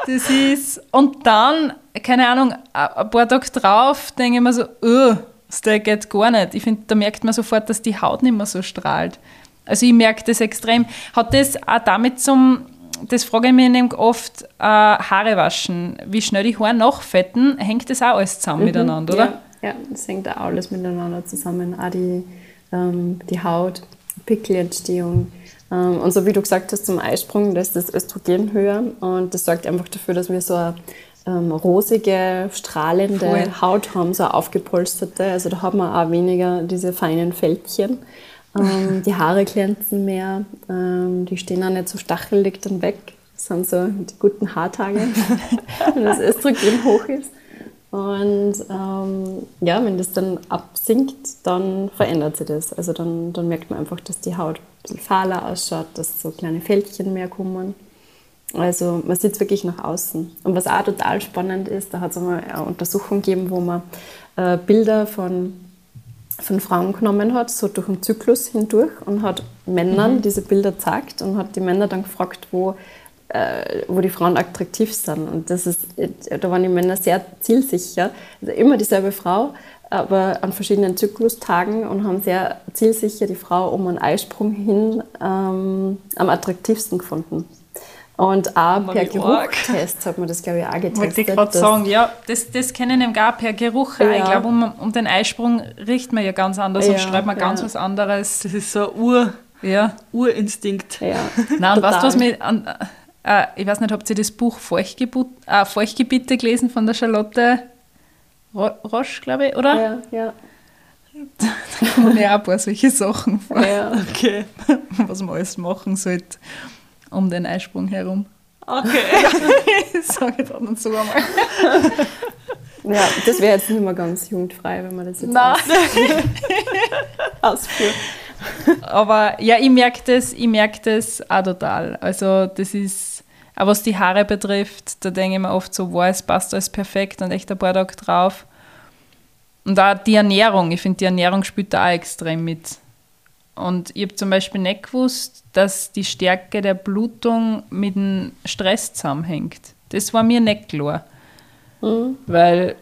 das ist, und dann, keine Ahnung, ein paar Tage drauf denke ich mir so, oh, das geht gar nicht. Ich finde, da merkt man sofort, dass die Haut nicht mehr so strahlt. Also ich merke das extrem. Hat das auch damit zum das frage ich mich nämlich oft, äh, Haare waschen, wie schnell die Haare nachfetten, hängt das auch alles zusammen mhm, miteinander, oder? Ja, ja, das hängt auch alles miteinander zusammen. Auch die, ähm, die Haut, Pickelentstehung. Ähm, und so wie du gesagt hast, zum Eisprung, da ist das Östrogen höher und das sorgt einfach dafür, dass wir so eine ähm, rosige, strahlende cool. Haut haben, so eine aufgepolsterte. Also da haben wir auch weniger diese feinen Fältchen. Ähm, die Haare glänzen mehr, ähm, die stehen auch nicht so stachelig dann weg. Das sind so die guten Haartage, wenn das Östrogen hoch ist. Und ähm, ja, wenn das dann absinkt, dann verändert sich das. Also dann, dann merkt man einfach, dass die Haut ein bisschen fahler ausschaut, dass so kleine Fältchen mehr kommen. Also man sieht es wirklich nach außen. Und was auch total spannend ist, da hat es einmal eine Untersuchung gegeben, wo man äh, Bilder von von Frauen genommen hat, so durch den Zyklus hindurch und hat Männern mhm. diese Bilder gezeigt und hat die Männer dann gefragt, wo, äh, wo die Frauen attraktiv sind. Und das ist, da waren die Männer sehr zielsicher. Also immer dieselbe Frau, aber an verschiedenen Zyklustagen und haben sehr zielsicher die Frau um einen Eisprung hin ähm, am attraktivsten gefunden. Und auch per Geruchtest hat man das, glaube ich, auch getestet. Wollte ich gerade sagen, ja, das, das kennen wir gar per Geruch. Ja. Ich glaube, um, um den Eisprung riecht man ja ganz anders ja, und schreibt man ja. ganz was anderes. Das ist so ein Ur, ja. Urinstinkt. Ja, Nein, und weißt du, was mir an, äh, ich weiß nicht, habt ihr das Buch Feuchtgebut, äh, Feuchtgebiete gelesen von der Charlotte Roche, glaube ich, oder? Ja, ja. Da, da kommen ja auch ein paar solche Sachen vor. Ja. Okay. Was man alles machen sollte um den Eisprung herum. Okay. Sage ich dann so einmal. Ja, das wäre jetzt nicht mehr ganz jugendfrei, wenn man das jetzt ausführt. Aber ja, ich merke das, ich merke das auch total. Also das ist, auch was die Haare betrifft, da denke ich mir oft so, wow, es passt alles perfekt und echt ein paar Tage drauf. Und auch die Ernährung, ich finde, die Ernährung spielt da auch extrem mit. Und ich habe zum Beispiel nicht gewusst, dass die Stärke der Blutung mit dem Stress zusammenhängt. Das war mir nicht klar. Mhm. Weil,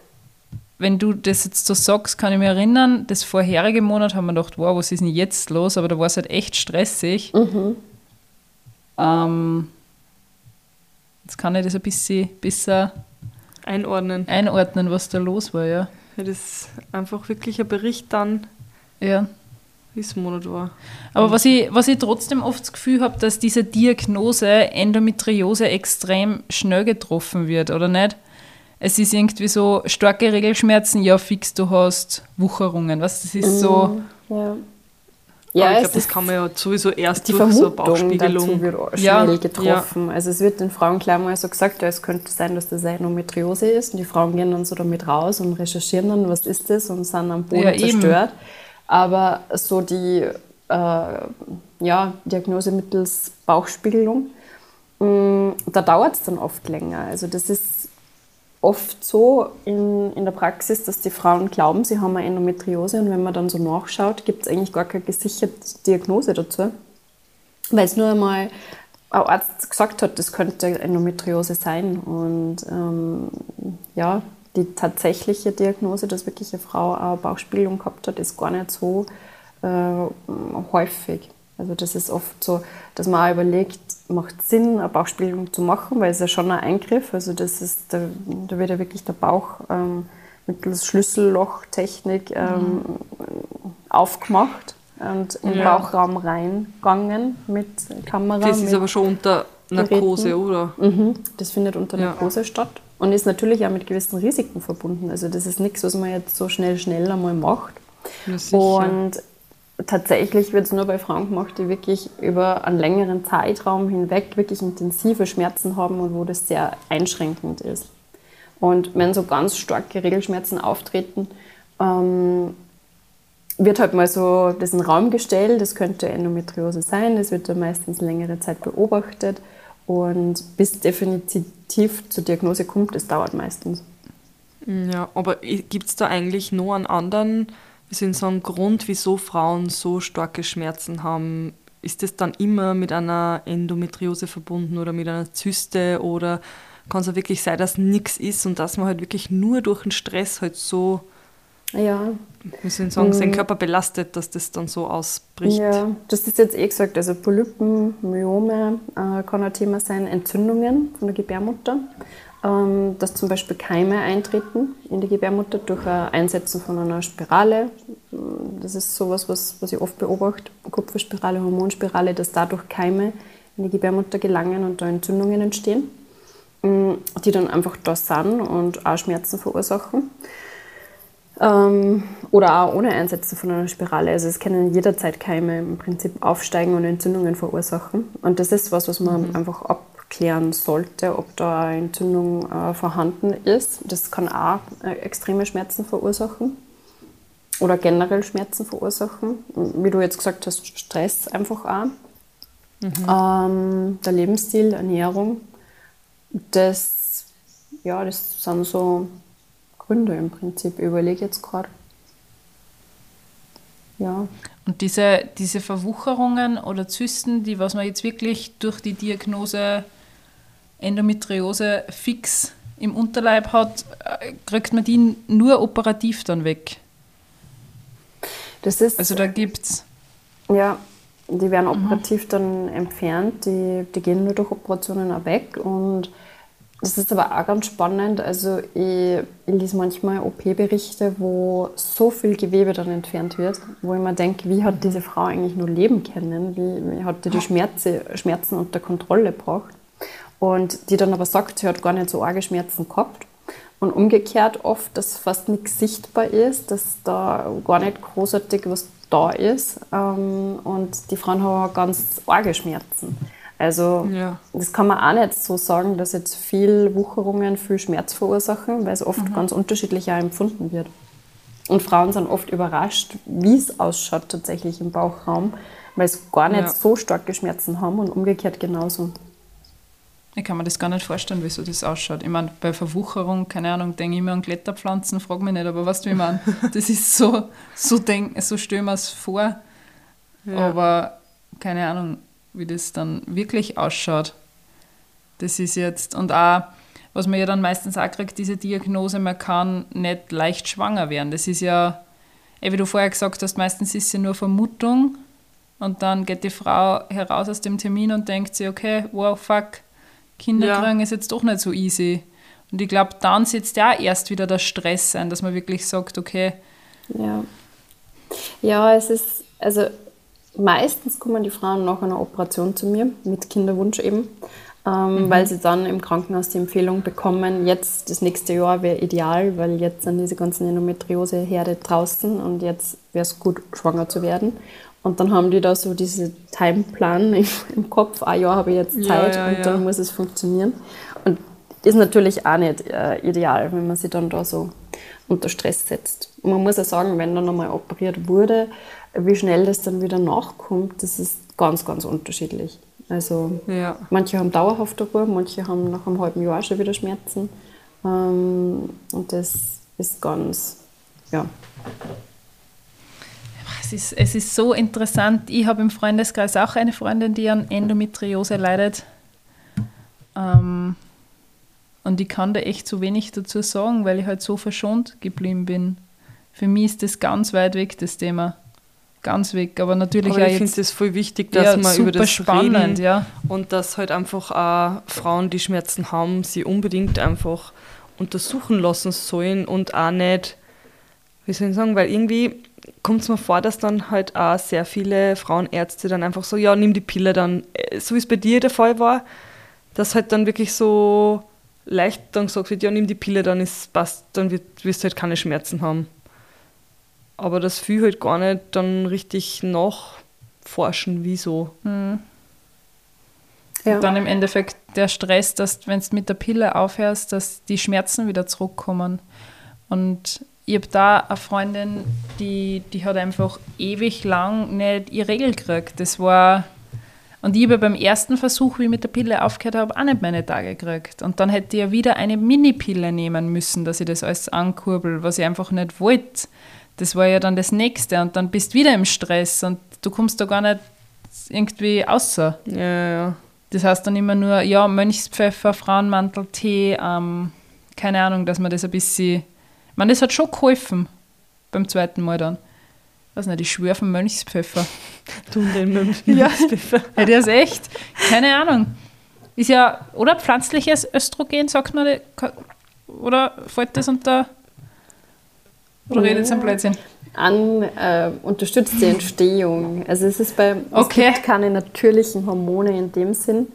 wenn du das jetzt so sagst, kann ich mich erinnern, das vorherige Monat haben wir gedacht, wow, was ist denn jetzt los? Aber da war es halt echt stressig. Mhm. Ähm, jetzt kann ich das ein bisschen besser einordnen. einordnen, was da los war, ja. ja das ist einfach wirklich ein Bericht dann. Ja wie es Monat war. Aber was ich, was ich trotzdem oft das Gefühl habe, dass diese Diagnose Endometriose extrem schnell getroffen wird, oder nicht? Es ist irgendwie so starke Regelschmerzen, ja fix, du hast Wucherungen, was das ist so. Mhm, ja. Ja, ich glaube, das kann man ja sowieso erst die durch Vermutung so Bauchspiegelung. Dazu wird schnell ja, getroffen. Ja. Also es wird den Frauen gleich mal so gesagt, ja, es könnte sein, dass das Endometriose ist und die Frauen gehen dann so damit raus und recherchieren dann, was ist das und sind am Boden ja, zerstört. Aber so die äh, ja, Diagnose mittels Bauchspiegelung. Mm, da dauert es dann oft länger. Also das ist oft so in, in der Praxis, dass die Frauen glauben, sie haben eine Endometriose und wenn man dann so nachschaut, gibt es eigentlich gar keine gesicherte Diagnose dazu, weil es nur einmal ein Arzt gesagt hat, das könnte Endometriose sein und ähm, ja, die tatsächliche Diagnose, dass wirklich eine Frau eine Bauchspiegelung gehabt hat, ist gar nicht so äh, häufig. Also das ist oft so, dass man auch überlegt, macht Sinn, eine Bauchspiegelung zu machen, weil es ja schon ein Eingriff, also das ist, da, da wird ja wirklich der Bauch ähm, mittels Schlüssellochtechnik ähm, mhm. aufgemacht und den ja. Bauchraum reingegangen mit Kamera. Das ist aber schon unter Narkose, Geräten. oder? Mhm. Das findet unter Narkose ja. statt und ist natürlich auch mit gewissen Risiken verbunden. Also das ist nichts, was man jetzt so schnell, schnell einmal macht. Und tatsächlich wird es nur bei Frauen gemacht, die wirklich über einen längeren Zeitraum hinweg wirklich intensive Schmerzen haben und wo das sehr einschränkend ist. Und wenn so ganz starke Regelschmerzen auftreten, ähm, wird halt mal so das in den Raum gestellt, das könnte Endometriose sein, das wird dann meistens längere Zeit beobachtet und bis definitiv zur Diagnose kommt, das dauert meistens. Ja, aber gibt es da eigentlich noch einen anderen soll ich sagen, Grund, wieso Frauen so starke Schmerzen haben? Ist das dann immer mit einer Endometriose verbunden oder mit einer Zyste oder kann es auch wirklich sein, dass nichts ist und dass man halt wirklich nur durch den Stress halt so, ja. soll ich sagen, seinen mm. Körper belastet, dass das dann so ausbricht? Ja, das ist jetzt eh gesagt, also Polypen, Myome äh, kann ein Thema sein, Entzündungen von der Gebärmutter. Ähm, dass zum Beispiel Keime eintreten in die Gebärmutter durch ein Einsetzen von einer Spirale. Das ist sowas, was, was ich oft beobachte, Kupferspirale, Hormonspirale, dass dadurch Keime in die Gebärmutter gelangen und da Entzündungen entstehen, mm, die dann einfach da sind und auch Schmerzen verursachen. Ähm, oder auch ohne Einsetzen von einer Spirale. Also es können jederzeit Keime im Prinzip aufsteigen und Entzündungen verursachen. Und das ist was, was man mhm. einfach ab klären sollte, ob da eine Entzündung äh, vorhanden ist. Das kann auch äh, extreme Schmerzen verursachen oder generell Schmerzen verursachen. Wie du jetzt gesagt hast, Stress einfach auch. Mhm. Ähm, der Lebensstil, Ernährung, das, ja, das sind so Gründe im Prinzip. Ich überlege jetzt gerade. Ja. Und diese, diese Verwucherungen oder Zysten, die was man jetzt wirklich durch die Diagnose Endometriose fix im Unterleib hat, kriegt man die nur operativ dann weg. Das ist, also da gibt's. Ja, die werden mhm. operativ mhm. dann entfernt, die, die gehen nur durch Operationen auch weg und das ist aber auch ganz spannend. Also ich, ich lese manchmal OP-Berichte, wo so viel Gewebe dann entfernt wird, wo ich mir denke, wie hat diese Frau eigentlich nur leben können? Wie, wie hat die die Schmerze, Schmerzen unter Kontrolle gebracht? Und die dann aber sagt, sie hat gar nicht so arge Schmerzen gehabt. Und umgekehrt oft, dass fast nichts sichtbar ist, dass da gar nicht großartig was da ist. Ähm, und die Frauen haben ganz arge Schmerzen. Also ja. das kann man auch nicht so sagen, dass jetzt viel Wucherungen viel Schmerz verursachen, weil es oft mhm. ganz unterschiedlich auch empfunden wird. Und Frauen sind oft überrascht, wie es ausschaut tatsächlich im Bauchraum, weil sie gar nicht ja. so starke Schmerzen haben und umgekehrt genauso. Ich kann mir das gar nicht vorstellen, wieso das ausschaut. Ich meine, bei Verwucherung, keine Ahnung, denke ich immer an Kletterpflanzen, frag mich nicht, aber weißt du, wie ich meine? Das ist so, so, denk, so stelle ich mir es vor. Ja. Aber keine Ahnung, wie das dann wirklich ausschaut. Das ist jetzt, und auch, was man ja dann meistens auch kriegt, diese Diagnose, man kann nicht leicht schwanger werden. Das ist ja, wie du vorher gesagt hast, meistens ist es ja nur Vermutung und dann geht die Frau heraus aus dem Termin und denkt sich, okay, wow, fuck, Kinder ja. kriegen ist jetzt doch nicht so easy. Und ich glaube, dann setzt ja erst wieder der Stress ein, dass man wirklich sagt, okay. Ja. Ja, es ist, also meistens kommen die Frauen nach einer Operation zu mir, mit Kinderwunsch eben, ähm, mhm. weil sie dann im Krankenhaus die Empfehlung bekommen, jetzt das nächste Jahr wäre ideal, weil jetzt sind diese ganzen Endometriose-Herde draußen und jetzt wäre es gut, schwanger zu werden. Und dann haben die da so diese Timeplan im, im Kopf, ein Jahr habe ich jetzt Zeit ja, ja, und dann muss es funktionieren. Und ist natürlich auch nicht äh, ideal, wenn man sich dann da so unter Stress setzt. Und man muss ja sagen, wenn dann nochmal operiert wurde, wie schnell das dann wieder nachkommt, das ist ganz, ganz unterschiedlich. Also Ja. manche haben dauerhafte Ruhe, manche haben nach einem halben Jahr schon wieder Schmerzen. Ähm, und das ist ganz, ja, Es ist, es ist so interessant. Ich habe im Freundeskreis auch eine Freundin, die an Endometriose leidet. Ähm, und ich kann da echt so wenig dazu sagen, weil ich halt so verschont geblieben bin. Für mich ist das ganz weit weg, das Thema. Ganz weg. Aber natürlich Aber auch ich finde es voll wichtig, dass ja, man über das spannend, reden ja. und dass halt einfach auch Frauen, die Schmerzen haben, sie unbedingt einfach untersuchen lassen sollen und auch nicht, wie soll ich sagen, weil irgendwie kommt es mir vor, dass dann halt auch sehr viele Frauenärzte dann einfach so, ja, nimm die Pille dann, äh, so wie es bei dir der Fall war, dass halt dann wirklich so leicht dann gesagt wird, ja, nimm die Pille, dann ist passt, dann wird, wirst du halt keine Schmerzen haben. Aber das viel halt gar nicht dann richtig nachforschen, wieso. ja. Dann im Endeffekt der Stress, dass wenn du mit der Pille aufhörst, dass die Schmerzen wieder zurückkommen. Und ich habe da eine Freundin, die, die hat einfach ewig lang nicht ihre Regel gekriegt. Das war. Und ich habe beim ersten Versuch, wie ich mit der Pille aufgehört habe, auch nicht meine Tage gekriegt. Und dann hätte ich ja wieder eine Mini-Pille nehmen müssen, dass ich das alles ankurbel, was ich einfach nicht wollte. Das war ja dann das Nächste. Und dann bist du wieder im Stress und du kommst da gar nicht irgendwie außer. Ja, ja. Das heißt dann immer nur, ja, Mönchspfeffer, Frauenmantel, Tee, ähm, keine Ahnung, dass man das ein bisschen. Ich meine, das hat schon geholfen beim zweiten Mal dann. Weiß nicht, ich schwöre den Mönchspfeffer. Du den mit Ja. ja, der ist echt. Keine Ahnung. Ist ja, oder pflanzliches Östrogen, sagt man, oder fällt das unter. Oder redet jetzt ein Blödsinn? an, äh, unterstützt die Entstehung. Also es ist bei, Okay. es gibt keine natürlichen Hormone in dem Sinn,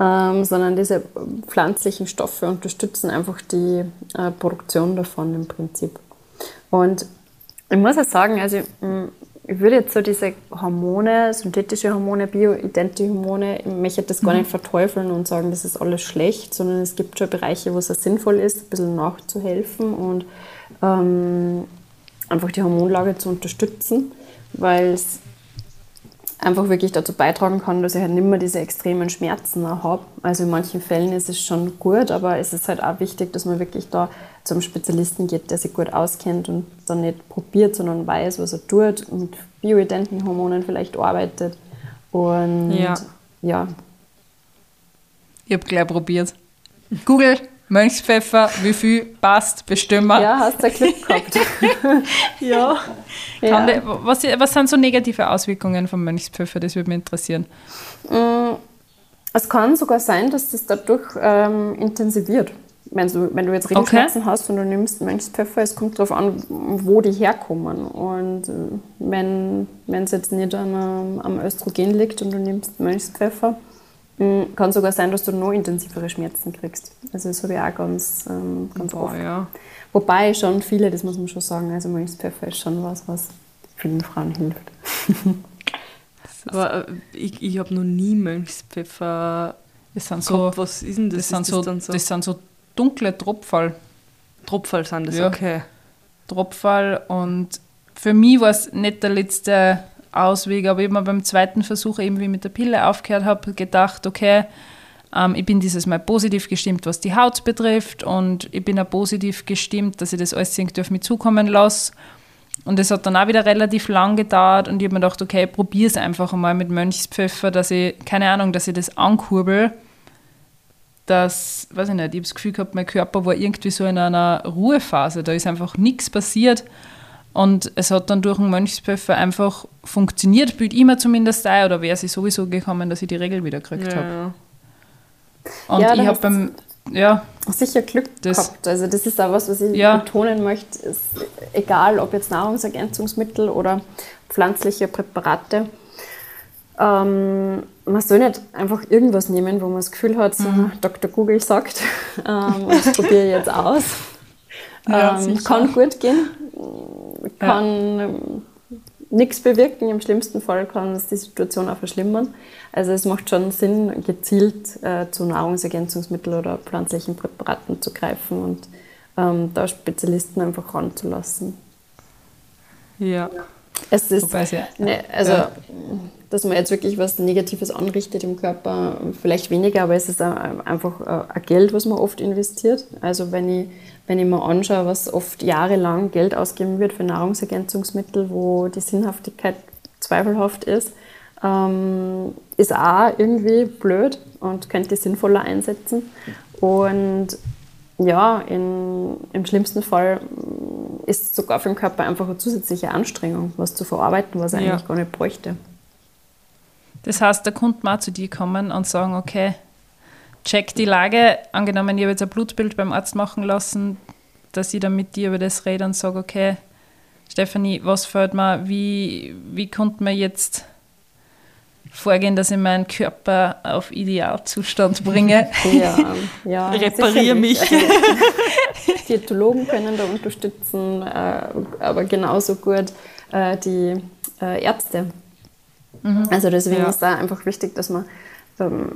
ähm, sondern diese pflanzlichen Stoffe unterstützen einfach die äh, Produktion davon im Prinzip. Und ich muss auch sagen, also mh, ich würde jetzt so diese Hormone, synthetische Hormone, bioidentische Hormone, ich möchte das gar nicht verteufeln und sagen, das ist alles schlecht, sondern es gibt schon Bereiche, wo es sinnvoll ist, ein bisschen nachzuhelfen und ähm, einfach die Hormonlage zu unterstützen, weil es einfach wirklich dazu beitragen kann, dass ich halt nicht mehr diese extremen Schmerzen habe. Also in manchen Fällen ist es schon gut, aber es ist halt auch wichtig, dass man wirklich da zum Spezialisten geht, der sich gut auskennt und dann nicht probiert, sondern weiß, was er tut, mit bioidenten Hormonen vielleicht arbeitet. Und Ja. ja, Ich habe gleich probiert. Google, Mönchspfeffer, wie viel passt, bestimmen ja hast du Glück gehabt. Ja. Ja. der, was, was sind so negative Auswirkungen vom Mönchspfeffer? Das würde mich interessieren. Es kann sogar sein, dass das dadurch ähm, intensiviert. Wenn du, wenn du jetzt Regelschmerzen hast und du nimmst Mönchspfeffer, es kommt darauf an, wo die herkommen. Und äh, wenn es jetzt nicht an, einem- am Östrogen liegt und du nimmst Mönchspfeffer, kann sogar sein, dass du noch intensivere Schmerzen kriegst. Also das habe ich auch ganz, ähm, ganz Boah, oft. ja. Wobei schon viele, das muss man schon sagen, also Mönchspfeffer ist schon was, was vielen Frauen hilft. Aber äh, ich, ich habe noch nie Mönchspfeffer Das sind so, gehabt. Was ist denn das? das sind Ist so, dann so das sind so dunkle Tropfall. Tropfall sind das, Ja. okay. Tropfall und für mich war es nicht der letzte Ausweg, aber ich habe beim zweiten Versuch, eben wie mit der Pille aufgehört habe, gedacht, okay, ähm, ich bin dieses Mal positiv gestimmt, was die Haut betrifft und ich bin auch positiv gestimmt, dass ich das alles irgendwie auf mich zukommen lasse. Und es hat dann auch wieder relativ lang gedauert und ich habe mir gedacht, okay, probiere es einfach einmal mit Mönchspfeffer, dass ich, keine Ahnung, dass ich das ankurbel dass, weiß ich nicht, ich habe das Gefühl gehabt, mein Körper war irgendwie so in einer Ruhephase, da ist einfach nichts passiert. Und es hat dann durch den Mönchspfeffer einfach funktioniert, bild immer zumindest ein, oder wäre sie sowieso gekommen, dass ich die Regel wieder gekriegt habe. Ja. Und Ja, da ich habe beim, ja, sicher Glück Das- gehabt. Also das ist auch was, was ich Ja. betonen möchte. Ist, egal, ob jetzt Nahrungsergänzungsmittel oder pflanzliche Präparate. Ähm, man soll nicht einfach irgendwas nehmen, wo man das Gefühl hat, so Mhm. Dr. Google sagt, ähm, das probiere ich jetzt aus. Ja, ähm, kann gut gehen, kann ähm, nichts bewirken. Im schlimmsten Fall kann es die Situation auch verschlimmern. Also es macht schon Sinn, gezielt äh, zu Nahrungsergänzungsmitteln oder pflanzlichen Präparaten zu greifen und ähm, da Spezialisten einfach ranzulassen. ja. Es ist, ne, also, ja. dass man jetzt wirklich was Negatives anrichtet im Körper, vielleicht weniger, aber es ist einfach äh, ein Geld, was man oft investiert. Also wenn ich, wenn ich mir anschaue, was oft jahrelang Geld ausgeben wird für Nahrungsergänzungsmittel, wo die Sinnhaftigkeit zweifelhaft ist, ähm, ist auch irgendwie blöd und könnte sinnvoller einsetzen. Und ja, in, im schlimmsten Fall ist es sogar für den Körper einfach eine zusätzliche Anstrengung, was zu verarbeiten, was er ja. eigentlich gar nicht bräuchte. Das heißt, der Kunde mal zu dir kommen und sagen, okay, check die Lage. Angenommen, ich habe jetzt ein Blutbild beim Arzt machen lassen, dass ich dann mit dir über das rede und sage, okay, Stefanie, was fällt mir, wie, wie konnte man jetzt vorgehen, dass ich meinen Körper auf Idealzustand bringe. Ja, ja repariere mich. Also, Diätologen können da unterstützen, äh, aber genauso gut äh, die äh, Ärzte. Mhm. Also deswegen ja. ist da einfach wichtig, dass man ähm,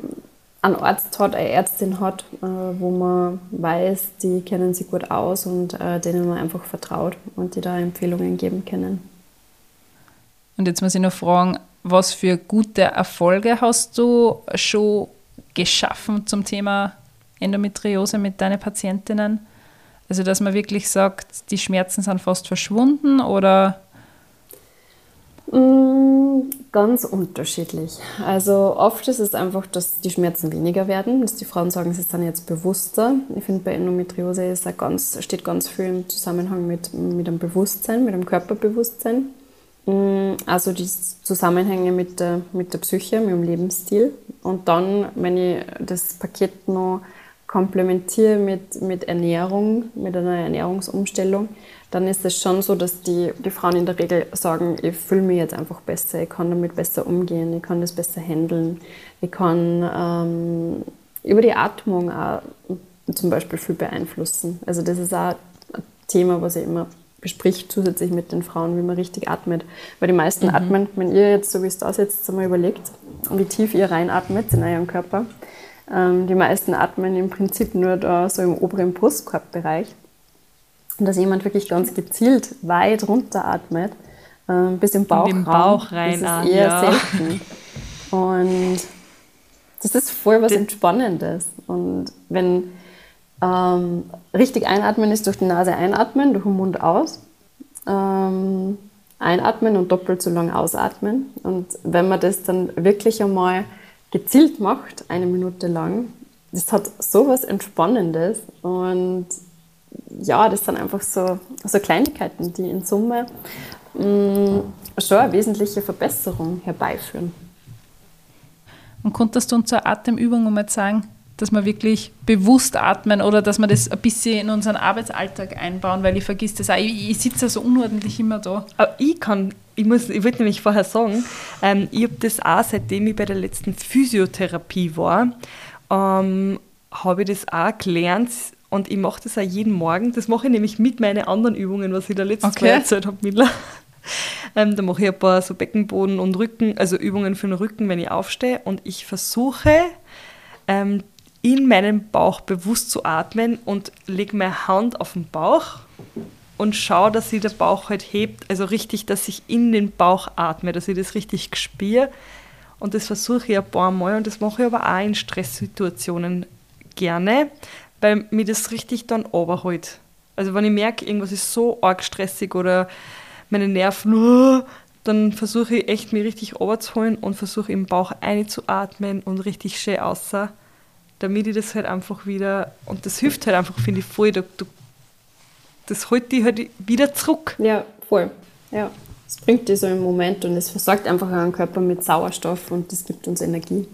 einen Arzt hat, eine Ärztin hat, wo man weiß, die kennen sich gut aus und denen man einfach vertraut und die da Empfehlungen geben können. Und jetzt muss ich noch fragen, was für gute Erfolge hast du schon geschaffen zum Thema Endometriose mit deinen Patientinnen? Also, dass man wirklich sagt, die Schmerzen sind fast verschwunden oder? Mm, ganz unterschiedlich. Also oft ist es einfach, dass die Schmerzen weniger werden, dass die Frauen sagen, sie sind jetzt bewusster. Ich finde, bei Endometriose ist ganz, steht ganz viel im Zusammenhang mit, mit dem Bewusstsein, mit dem Körperbewusstsein. Mm, also die Zusammenhänge mit der, mit der Psyche, mit dem Lebensstil. Und dann, wenn ich das Paket noch komplementiere mit, mit Ernährung, mit einer Ernährungsumstellung, dann ist es schon so, dass die, die Frauen in der Regel sagen, ich fühle mich jetzt einfach besser, ich kann damit besser umgehen, ich kann das besser handeln, ich kann ähm, über die Atmung auch zum Beispiel viel beeinflussen. Also das ist auch ein Thema, was ich immer bespricht zusätzlich mit den Frauen, wie man richtig atmet. Weil die meisten mhm. atmen, wenn ihr jetzt, so wie es da sitzt, einmal überlegt, wie tief ihr reinatmet in eurem Körper. Ähm, die meisten atmen im Prinzip nur da so im oberen Brustkorbbereich. Und dass jemand wirklich ganz gezielt weit runter atmet, ähm, bis im Bauch, in Bauch rein, ist es eher ja. selten. Und das ist voll was Entspannendes. Und wenn ähm, richtig einatmen ist durch die Nase einatmen, durch den Mund aus. Ähm, einatmen und doppelt so lang ausatmen. Und wenn man das dann wirklich einmal gezielt macht, eine Minute lang, das hat so was Entspannendes. Und ja, das sind einfach so, so Kleinigkeiten, die in Summe mh, mm, schon eine wesentliche Verbesserung herbeiführen. Und konntest du uns zur Atemübung mal sagen, dass wir wirklich bewusst atmen oder dass wir das ein bisschen in unseren Arbeitsalltag einbauen, weil ich vergiss das auch. Ich, ich sitze ja so unordentlich immer da. Aber ich kann, ich muss, ich wollte nämlich vorher sagen, ähm, ich habe das auch, seitdem ich bei der letzten Physiotherapie war, ähm, habe ich das auch gelernt und ich mache das auch jeden Morgen. Das mache ich nämlich mit meinen anderen Übungen, was ich da letztes okay. Mal erzählt habe, Mila. Ähm, da mache ich ein paar so Beckenboden und Rücken, also Übungen für den Rücken, wenn ich aufstehe. Und ich versuche, ähm, in meinen Bauch bewusst zu atmen und lege meine Hand auf den Bauch und schaue, dass sich der Bauch halt hebt, also richtig, dass ich in den Bauch atme, dass ich das richtig spüre. Und das versuche ich ein paar Mal und das mache ich aber auch in Stresssituationen gerne, weil mir das richtig dann overholt. Also wenn ich merke, irgendwas ist so arg stressig oder meine Nerven, dann versuche ich echt mir richtig overzuholen und versuche im Bauch einzuatmen und richtig schön außer damit ich das halt einfach wieder, und das hilft halt einfach, finde ich, voll, du, du, das holt dich halt wieder zurück. Ja, voll. Ja, es bringt dich so im Moment und es versorgt einfach euren Körper mit Sauerstoff und das gibt uns Energie.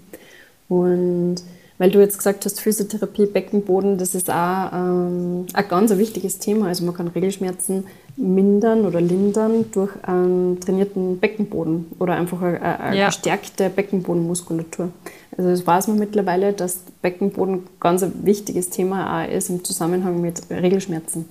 Und weil du jetzt gesagt hast, Physiotherapie, Beckenboden, das ist auch ähm, ein ganz wichtiges Thema. Also man kann Regelschmerzen mindern oder lindern durch einen trainierten Beckenboden oder einfach eine, eine ja. gestärkte Beckenbodenmuskulatur. Also das weiß man mittlerweile, dass Beckenboden ganz ein wichtiges Thema auch ist im Zusammenhang mit Regelschmerzen.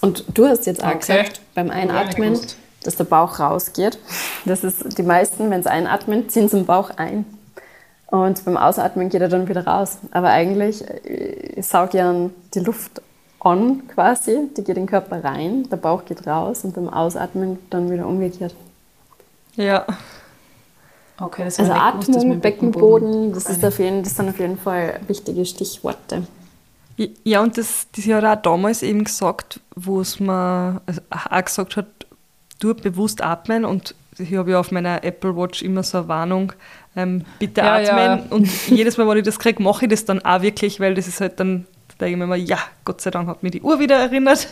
Und du hast jetzt auch okay. gesagt, beim Einatmen, dass der Bauch rausgeht. Das ist die meisten, wenn sie einatmen, ziehen sie den Bauch ein. Und beim Ausatmen geht er dann wieder raus. Aber eigentlich, ich sauge ja die Luft on quasi, die geht in den Körper rein, der Bauch geht raus und beim Ausatmen dann wieder umgekehrt. Ja. Okay, das Also gewusst, Atmung, mit dem Beckenboden, das, ist auf jeden, das sind auf jeden Fall wichtige Stichworte. Ja, und das, das hat er auch damals eben gesagt, wo es mir also auch gesagt hat, du bewusst atmen und ich habe ja auf meiner Apple Watch immer so eine Warnung, ähm, bitte Ja, atmen. ja. Und jedes Mal, wenn ich das kriege, mache ich das dann auch wirklich, weil das ist halt dann, da denke ich mir immer, ja, Gott sei Dank hat mir die Uhr wieder erinnert.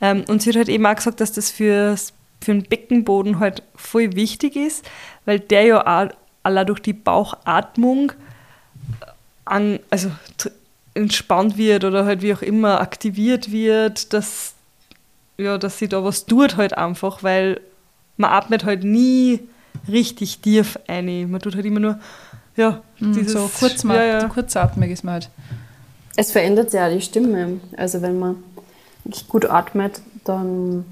Ähm, und sie hat halt eben auch gesagt, dass das fürs, für den Beckenboden halt voll wichtig ist, weil der ja auch allein durch die Bauchatmung an, also entspannt wird oder halt wie auch immer aktiviert wird, dass, ja, dass sie da was tut halt einfach, weil man atmet halt nie richtig tief ein. Man tut halt immer nur, ja, Mhm, dieses, so kurzma- ja, ja. kurzatmig ist man halt. Es verändert ja die Stimme. Also wenn man wirklich gut atmet, dann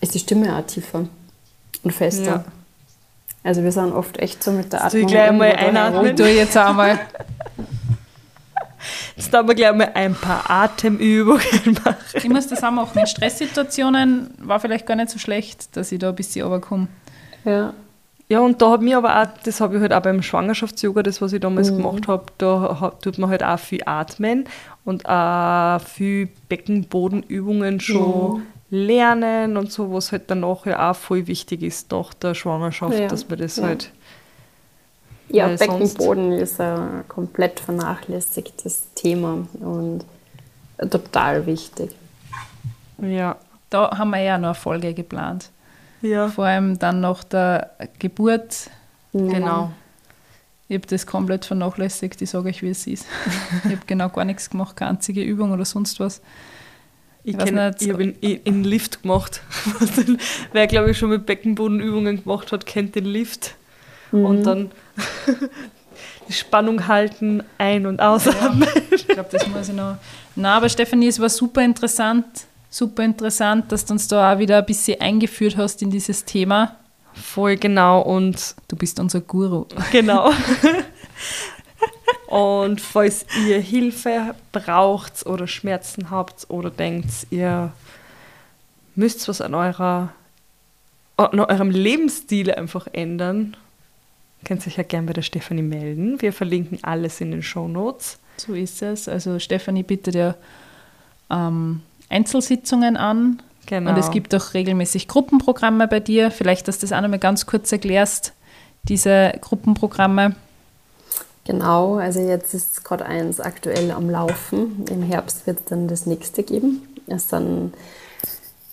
ist die Stimme auch tiefer und fester. Ja. Also wir sind oft echt so mit der Soll ich Atmung. gleich einmal einatmen? Ich tue jetzt auch mal. Jetzt haben wir gleich mal ein paar Atemübungen machen. Ich muss das auch machen. In Stresssituationen war vielleicht gar nicht so schlecht, dass ich da ein bisschen runterkomme. Ja. Ja, und da hat mir aber auch, das habe ich halt auch beim Schwangerschafts-Yoga, das, was ich damals gemacht habe, da tut man halt auch viel atmen und auch viel Beckenbodenübungen schon lernen und so, was halt dann nachher auch voll wichtig ist nach der Schwangerschaft, Ja. dass man das Ja. halt. Ja, Beckenboden ist ein komplett vernachlässigtes Thema und total wichtig. Ja. Da haben wir ja noch eine Folge geplant. Ja. Vor allem dann nach der Geburt. Genau. Ich habe das komplett vernachlässigt, ich sage euch, wie es ist. ich habe genau gar nichts gemacht, keine einzige Übung oder sonst was. Ich, Ich ich habe in, in, in Lift gemacht. Wer, glaube ich, schon mit Beckenbodenübungen gemacht hat, kennt den Lift. Und dann die Spannung halten, ein- und ausatmen. Ich glaube, das muss ich noch. Na, aber Stefanie, es war super interessant. Super interessant, dass du uns da auch wieder ein bisschen eingeführt hast in dieses Thema. Voll genau und Du bist unser Guru. genau. und falls ihr Hilfe braucht oder Schmerzen habt oder denkt, ihr müsst was an eurer an eurem Lebensstil einfach ändern, könnt ihr euch ja gerne bei der Stefanie melden. Wir verlinken alles in den Show Notes. So ist es. Also Stefanie bietet ja ähm, Einzelsitzungen an. Genau. Und es gibt auch regelmäßig Gruppenprogramme bei dir. Vielleicht, dass du das auch noch mal ganz kurz erklärst, diese Gruppenprogramme. Genau, also jetzt ist gerade eins aktuell am Laufen. Im Herbst wird es dann das nächste geben. Es sind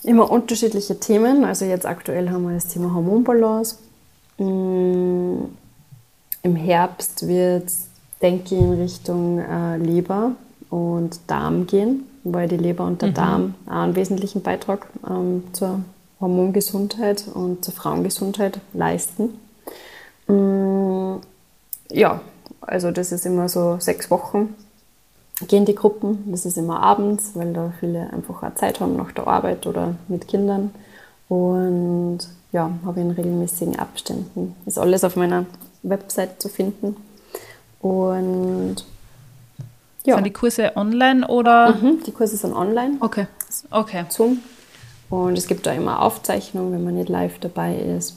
immer unterschiedliche Themen. Also jetzt aktuell haben wir das Thema Hormonbalance. Mm, Im Herbst wird denke ich, in Richtung äh, Leber und Darm gehen, weil die Leber und der Darm auch einen wesentlichen Beitrag ähm, zur Hormongesundheit und zur Frauengesundheit leisten. Mm, ja, also das ist immer so sechs Wochen gehen die Gruppen. Das ist immer abends, weil da viele einfach auch Zeit haben nach der Arbeit oder mit Kindern. Und ja, habe in regelmäßigen Abständen. Ist alles auf meiner Website zu finden. Und ja, Sind die Kurse online oder? mhm, die Kurse sind online. Okay. Okay. Zoom. Und es gibt da immer Aufzeichnungen, wenn man nicht live dabei ist.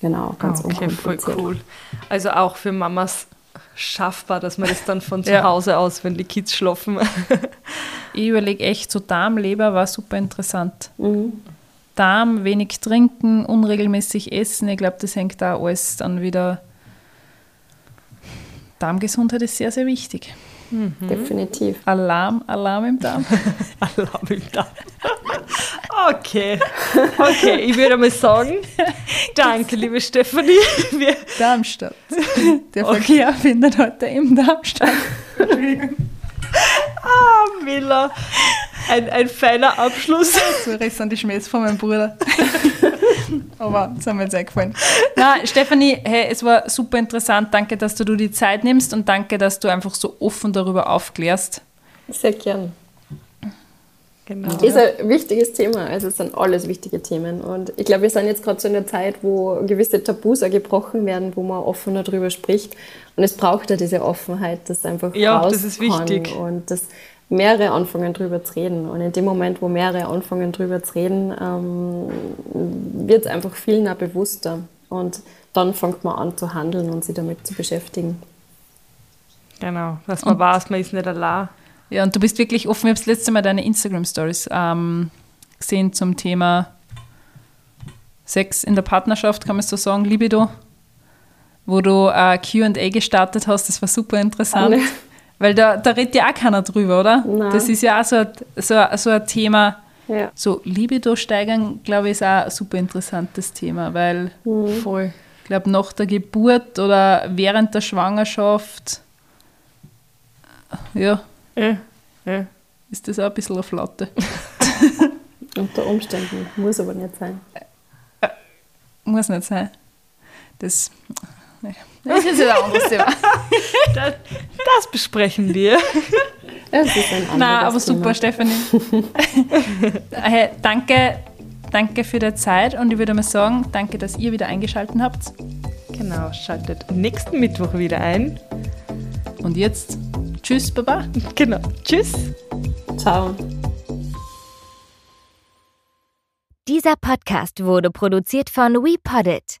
Genau, ganz okay, voll cool. Also auch für Mamas schaffbar, dass man das dann von zu Ja. Hause aus, wenn die Kids schlafen. Ich überlege echt, so Darm, Leber war super interessant. Mhm. Darm, wenig trinken, unregelmäßig essen. Ich glaube, das hängt da alles dann wieder. Darmgesundheit ist sehr, sehr wichtig. Definitiv. Alarm, Alarm im Darm. Alarm im Darm. Okay, okay, ich würde mal sagen, danke, liebe Stefanie. Wir, Darmstadt. Der Verkehr findet heute im Darm statt. ah, Miller, ein, ein feiner Abschluss. Sorry, sind die Schmähs von meinem Bruder. Aber das haben wir jetzt eingefallen. Na, Stefanie, hey, es war super interessant. Danke, dass du dir die Zeit nimmst und danke, dass du einfach so offen darüber aufklärst. Sehr gern. Genau. Ist ein wichtiges Thema, also es sind alles wichtige Themen. Und ich glaube, wir sind jetzt gerade so in einer Zeit, wo gewisse Tabus auch gebrochen werden, wo man offener darüber spricht. Und es braucht ja diese Offenheit, das einfach Ja, das ist wichtig. Und das mehrere anfangen drüber zu reden. Und in dem Moment, wo mehrere anfangen drüber zu reden, ähm, wird es einfach vielen auch bewusster. Und dann fängt man an zu handeln und sich damit zu beschäftigen. Genau, dass man und, weiß, man ist nicht allein. Ja, und du bist wirklich offen. Ich habe das letzte Mal deine Instagram-Stories ähm, gesehen zum Thema Sex in der Partnerschaft, kann man so sagen, Libido, wo du äh, QA gestartet hast. Das war super interessant. Alle. Weil da, da redet ja auch keiner drüber, oder? Nein. Das ist ja auch so, so, so ein Thema. Ja. So Libido steigern, glaube ich, ist auch ein super interessantes Thema, weil mhm. voll. Ich glaube, nach der Geburt oder während der Schwangerschaft, ja, ja, ja. ist das auch ein bisschen eine Flatte. Unter Umständen, muss aber nicht sein. Äh, muss nicht sein. Das, das ist ein anderes Thema. Das, das besprechen wir. Das ist ein anderes Nein, aber super, Thema. Stefanie. hey, danke, danke für die Zeit und ich würde mal sagen, danke, dass ihr wieder eingeschaltet habt. Genau, schaltet nächsten Mittwoch wieder ein. Und jetzt, tschüss, Baba. Genau, tschüss. Ciao. Dieser Podcast wurde produziert von WePoddit.